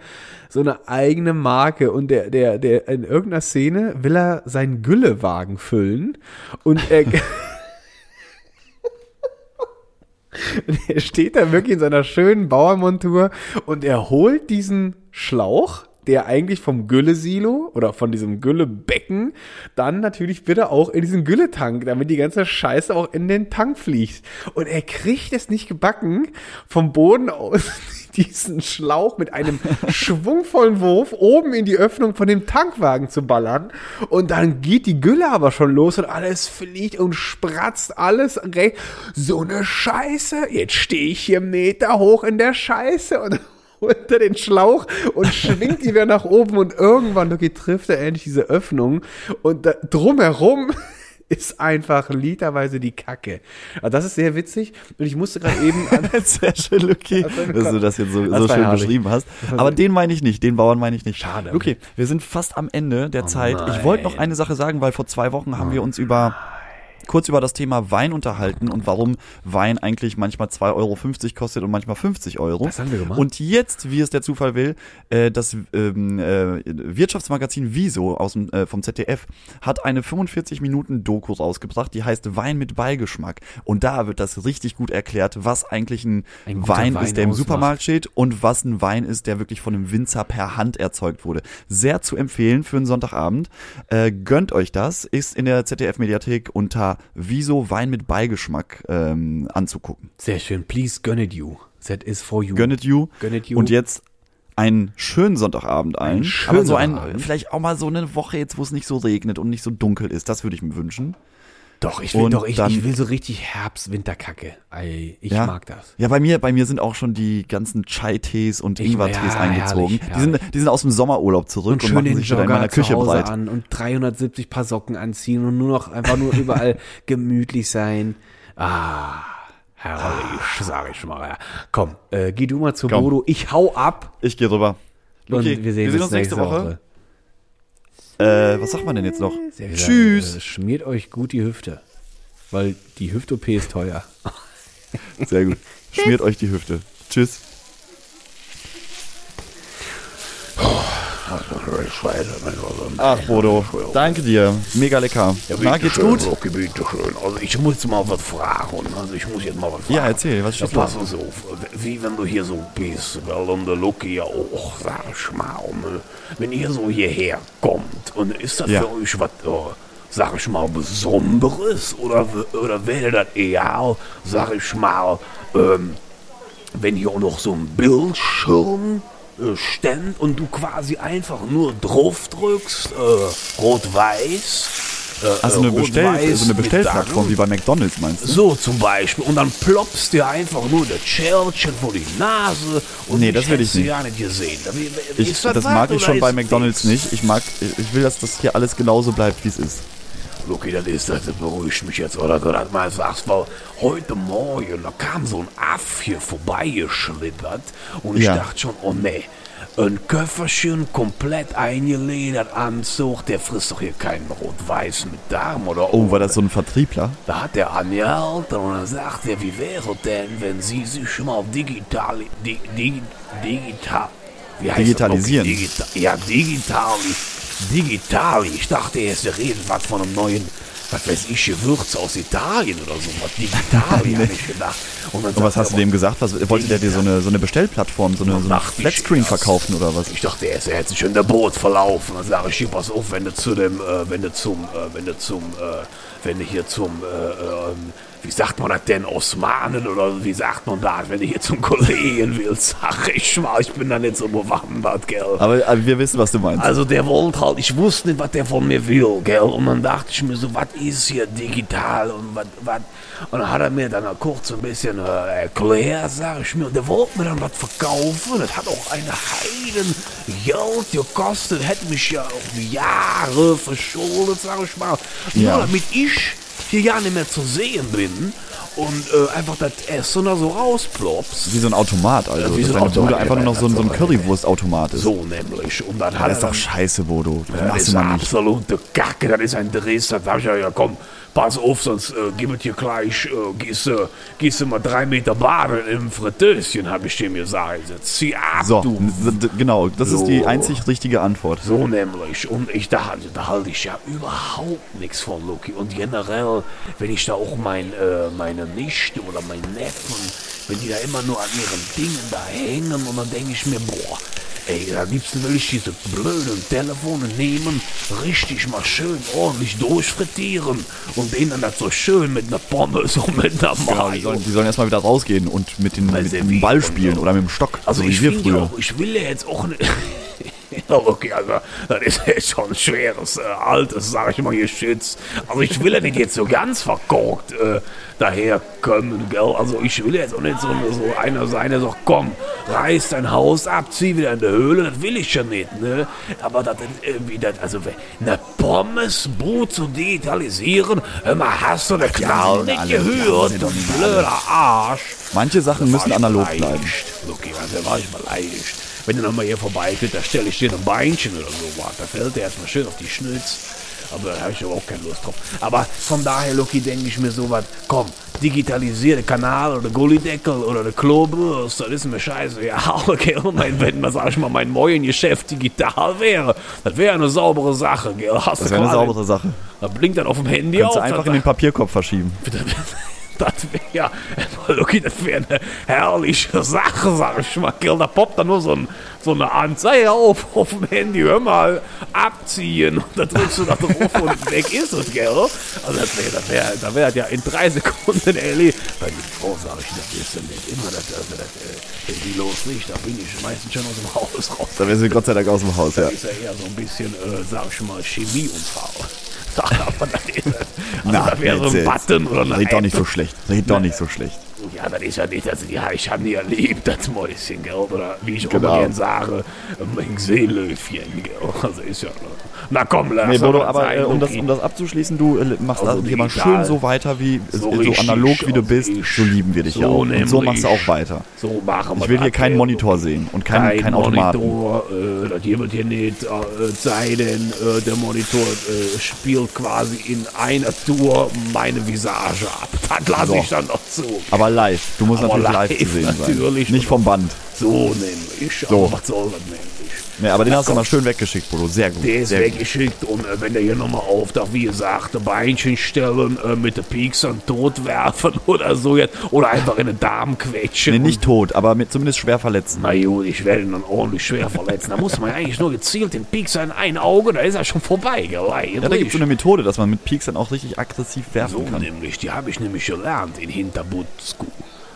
so eine eigene Marke und der, der, der, in irgendeiner Szene will er seinen Güllewagen füllen und er, er steht da wirklich in seiner schönen Bauermontur und er holt diesen Schlauch der eigentlich vom Güllesilo oder von diesem Güllebecken dann natürlich wieder auch in diesen Gülletank, damit die ganze Scheiße auch in den Tank fliegt. Und er kriegt es nicht gebacken, vom Boden aus diesen Schlauch mit einem schwungvollen Wurf oben in die Öffnung von dem Tankwagen zu ballern. Und dann geht die Gülle aber schon los und alles fliegt und spratzt alles recht. So eine Scheiße. Jetzt stehe ich hier Meter hoch in der Scheiße und unter den Schlauch und schwingt die wieder nach oben und irgendwann okay, trifft er endlich diese Öffnung und da, drumherum ist einfach literweise die Kacke. Also das ist sehr witzig und ich musste gerade eben an sehr schön, Luki, dass du das jetzt so, das so schön herrlich. beschrieben hast. Aber den meine ich nicht, den Bauern meine ich nicht. Schade. Okay, wir sind fast am Ende der oh Zeit. Nein. Ich wollte noch eine Sache sagen, weil vor zwei Wochen haben wir uns über kurz über das Thema Wein unterhalten und warum Wein eigentlich manchmal 2,50 Euro kostet und manchmal 50 Euro. Das haben wir gemacht. Und jetzt, wie es der Zufall will, äh, das ähm, äh, Wirtschaftsmagazin Wieso aus dem, äh, vom ZDF hat eine 45 Minuten Doku rausgebracht, die heißt Wein mit Beigeschmack. Und da wird das richtig gut erklärt, was eigentlich ein, ein Wein, Wein, ist, der im ausmacht. Supermarkt steht und was ein Wein ist, der wirklich von einem Winzer per Hand erzeugt wurde. Sehr zu empfehlen für einen Sonntagabend. Äh, gönnt euch das, ist in der ZDF-Mediathek unter Wieso Wein mit Beigeschmack ähm, anzugucken. Sehr schön. Please gönn it you. That is for you. Gönn it you. Gönn it you. Und jetzt einen schönen Sonntagabend ein. Ein aber so ein, vielleicht auch mal so eine Woche jetzt, wo es nicht so regnet und nicht so dunkel ist. Das würde ich mir wünschen. Doch, ich will, Und doch, ich, dann- ich will so richtig Herbst-Winterkacke. Ich ja. mag das. Ja, bei mir, bei mir sind auch schon die ganzen Chai-Tees und Ingwer-Tees ja, eingezogen. herrlich, Die, sind, die sind aus dem Sommerurlaub zurück und, Und schön machen sich wieder in Jogger meiner Küche breit. an und 370 Paar Socken anziehen und nur noch einfach nur überall gemütlich sein. Ah, herrlich, sag ich mal. Ja. Komm, äh, geh du mal zu Komm. Bodo. Ich hau ab Ich gehe rüber. und Okay, wir sehen, uns nächste Woche. Äh, was sagt man denn jetzt noch? Ja, wie gesagt, Tschüss. Äh, schmiert euch gut die Hüfte, weil die Hüft-OP ist teuer. Sehr gut. Schmiert euch die Hüfte. Tschüss. Ach, Bodo. Danke dir. Mega lecker. Na, geht's gut? Schön. Also ich muss jetzt mal was fragen. Also ich muss jetzt mal was fragen. Ja, erzähl, was Ja, ist los? pass uns auf, wie wenn du hier so bist, weil und der Lucky ja auch, sag ich mal, ne? wenn ihr so hierher kommt, und ist das Ja. für euch was, äh, sag ich mal, Besonderes, oder, oder wäre das eher, sag ich mal, ähm, wenn hier auch noch so ein Bildschirm äh, stand und du quasi einfach nur drauf drückst, äh, rot-weiß. Äh, Also äh, eine, Bestell, rot-weiß so eine mit Bestellplattform wie bei McDonalds, meinst du? So zum Beispiel. Und dann ploppst dir einfach nur der Schälchen vor die Nase. Und Nee, das will ich nicht. ja nicht gesehen. Ich, das was, mag ich schon bei McDonalds nicht. Ich mag, ich will, dass das hier alles genauso bleibt, wie es ist. Lucky, das ist, das beruhigt mich jetzt, oder du das mal sagst, weil heute Morgen, da kam so ein Aff hier vorbeigeschlittert und ich Ja. dachte schon, oh nee, ein Köfferchen komplett eingeledert, Anzug, der frisst doch hier keinen Rot-Weiß mit Darm oder Oh, war das so ein Vertriebler? Da hat er angehalten und dann sagt er, wie wäre denn, wenn Sie sich mal digital, di, di, digital, wie heißt Digitalisieren. Das? noch? Digita, ja, digital, digital. Ich dachte erst, er redet was von einem neuen, was weiß ich, Gewürz aus Italien oder so, was digital, habe ich gedacht. Und, Und was hast du dem gesagt? Was, wollte der dir so eine, so eine Bestellplattform, so eine, so eine Flatscreen verkaufen oder was? Ich dachte erst, er hätte sich in der Boot verlaufen. Dann sage ich, hier, pass auf, wenn du zu dem, äh, wenn du zum, äh, wenn du zum, äh, wenn du hier zum, äh, ähm, wie sagt man das denn, Osmanen oder wie sagt man das, wenn du hier zum Kollegen willst, sag ich mal, ich bin da nicht so bewandert, gell. Aber, aber wir wissen, was du meinst. Also der wollte halt, ich wusste nicht, was der von mir will, gell. Und dann dachte ich mir so, was ist hier digital und was, was. Und dann hat er mir dann kurz ein bisschen äh, erklärt, sag ich mir. Und der wollte mir dann was verkaufen. Das hat auch eine Heiden Geld gekostet. Hätte mich ja auch Jahre verschuldet, sag ich mal. Ja. Nur damit ich hier ja nicht mehr zu sehen bin. Und äh, einfach das Essen da so rausploppst. wie so ein Automat, also. wie so ein deine Bude Automat, einfach nur noch so, ein- so ein ja, Currywurstautomat ist. So nämlich. Und dann hat Das ist doch scheiße, Bodo. Das das machst ist absolute Kacke, das ist ein Dress. Da hab ich ja, ja komm, pass auf, sonst äh, gib es dir gleich, äh, gehst, du- gehst du mal drei Meter baden im Fritteuschen, habe ich dem gesagt. Jetzt zieh ab, So, du. genau. Das ist die So. einzig richtige Antwort. So nämlich. Und ich da, da halte ich ja überhaupt nichts von, Lucky. Und generell, wenn ich da auch mein, äh, meine Nichte oder mein Neffen, wenn die da immer nur an ihren Dingen da hängen und dann denke ich mir, boah, ey, am liebsten will ich diese blöden Telefone nehmen, richtig mal schön ordentlich durchfrittieren und denen dann das so schön mit einer Pommes und mit einer die Mayo. sollen, die sollen erstmal wieder rausgehen und mit, den, mit dem Ball spielen oder mit dem Stock. Also so wie ich ja früher. auch, ich will ja jetzt auch nicht. Ja, okay, also das ist schon ein schweres, äh, altes, sag ich mal, Geschütz. Also ich will ja nicht jetzt so ganz verkorkt äh, daherkommen, gell? Also ich will jetzt auch nicht so, so einer sein, der sagt, komm, reiß dein Haus ab, zieh wieder in die Höhle, das will ich ja nicht, ne? Aber das ist irgendwie, das, also eine Pommesbrut zu digitalisieren, hör mal, hast du den Knall nicht alle- gehört, du blöder Arsch. Manche Sachen müssen analog bleiben. Okay, also war ich beleidigt. Wenn du nochmal hier vorbeikommt, da stelle ich dir ein Beinchen oder so was. Da fällt der erstmal schön auf die Schnitz. Aber da habe ich aber auch keine Lust drauf. Aber von daher, Lucky, denke ich mir so was, komm, digitalisiere Kanal oder Gullideckel oder eine Klobürste, das ist mir scheiße. Ja, okay, mein, wenn man, sag ich mal, mein Moin-Geschäft digital wäre, das wäre eine saubere Sache, gell? Hast Das du wäre eine saubere Sache. Da blinkt dann auf dem Handy Kannst du auf. einfach das- in den Papierkorb verschieben. das wäre ja, okay, das wäre eine herrliche Sache, sag ich mal. Gell, da poppt dann nur so, ein, so eine Anzeige auf auf dem Handy. Hör mal, abziehen. Und da drückst du da drauf und weg ist es, gell? Also das wäre, das wäre, da wäre ja in drei Sekunden erledigt. Bei den Frau sage ich, das ist ja nicht immer, das, das, äh, wenn die losliegt, da bin ich meistens schon aus dem Haus raus. Da wäre sie Gott sei Dank aus dem Haus, ja. Das ist ja eher so ein bisschen, äh, sag ich mal, Chemieunfall. Aber das ist, also Na, da wäre so ein Button oder eine Red doch nicht so schlecht. Red doch nicht so schlecht. Ja, das ist ja nicht, also, ja, ich habe nie erlebt, das Mäuschen, gell, oder wie ich auch Genau. immer gern sage, mein Seelöfchen, gell, also ist ja, na komm, lass Nee, Bodo, aber sein, äh, um, das, okay. um das abzuschließen, du äh, machst Also das digital. schön so weiter, wie So so, richtig, analog wie du bist. So lieben wir dich so ja auch. Und so machst du auch weiter. so machen wir Ich will hier das, keinen. Monitor sehen und keinen kein kein Automaten. Monitor, äh, das hier wird hier nicht äh, sei denn, äh, der Monitor äh, spielt quasi in einer Tour meine Visage ab. Das lasse So. ich dann noch zu. Aber live. Du musst Aber natürlich live, live zu sehen sein. natürlich. Nicht vom Band. So nämlich. So. Aber was soll das nämlich? Nee, aber den hast du mal schön weggeschickt, Bodo. Sehr gut. Der ist Sehr gut. weggeschickt und äh, wenn der hier nochmal auftaucht, wie gesagt, Beinchen stellen, äh, mit den Piekern tot werfen oder so jetzt, oder einfach in den Darm quetschen. Nee, nicht tot, aber mit zumindest schwer verletzen. Na gut, ich werde ihn dann ordentlich schwer verletzen. Da muss man ja eigentlich nur gezielt den Piekser in ein Auge, da ist er schon vorbei. Gell? Ja, da gibt es so eine Methode, dass man mit dann auch richtig aggressiv werfen so kann. nämlich, die habe ich nämlich gelernt in Hinterbutzku.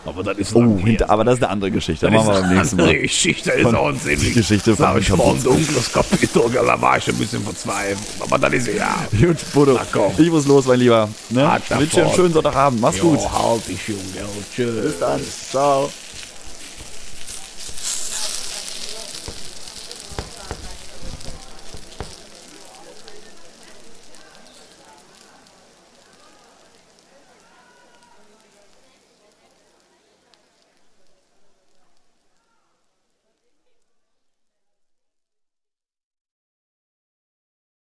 Aber das ist Oh, hinter, aber das ist eine andere Geschichte. Das machen wir beim nächsten Mal. Geschichte, das ist Von- auch ein ziemlich, die Geschichte von ich mal, ein dunkles Kapitel, da war ich ein bisschen verzweifelt. Aber das ist ja. Gut, Bodo, ich muss los, mein Lieber. Ne? Ich wünsche einen schönen Sonntagabend. Mach's gut. Jo, halt dich, Junge. Tschüss. Bis dann. Ciao.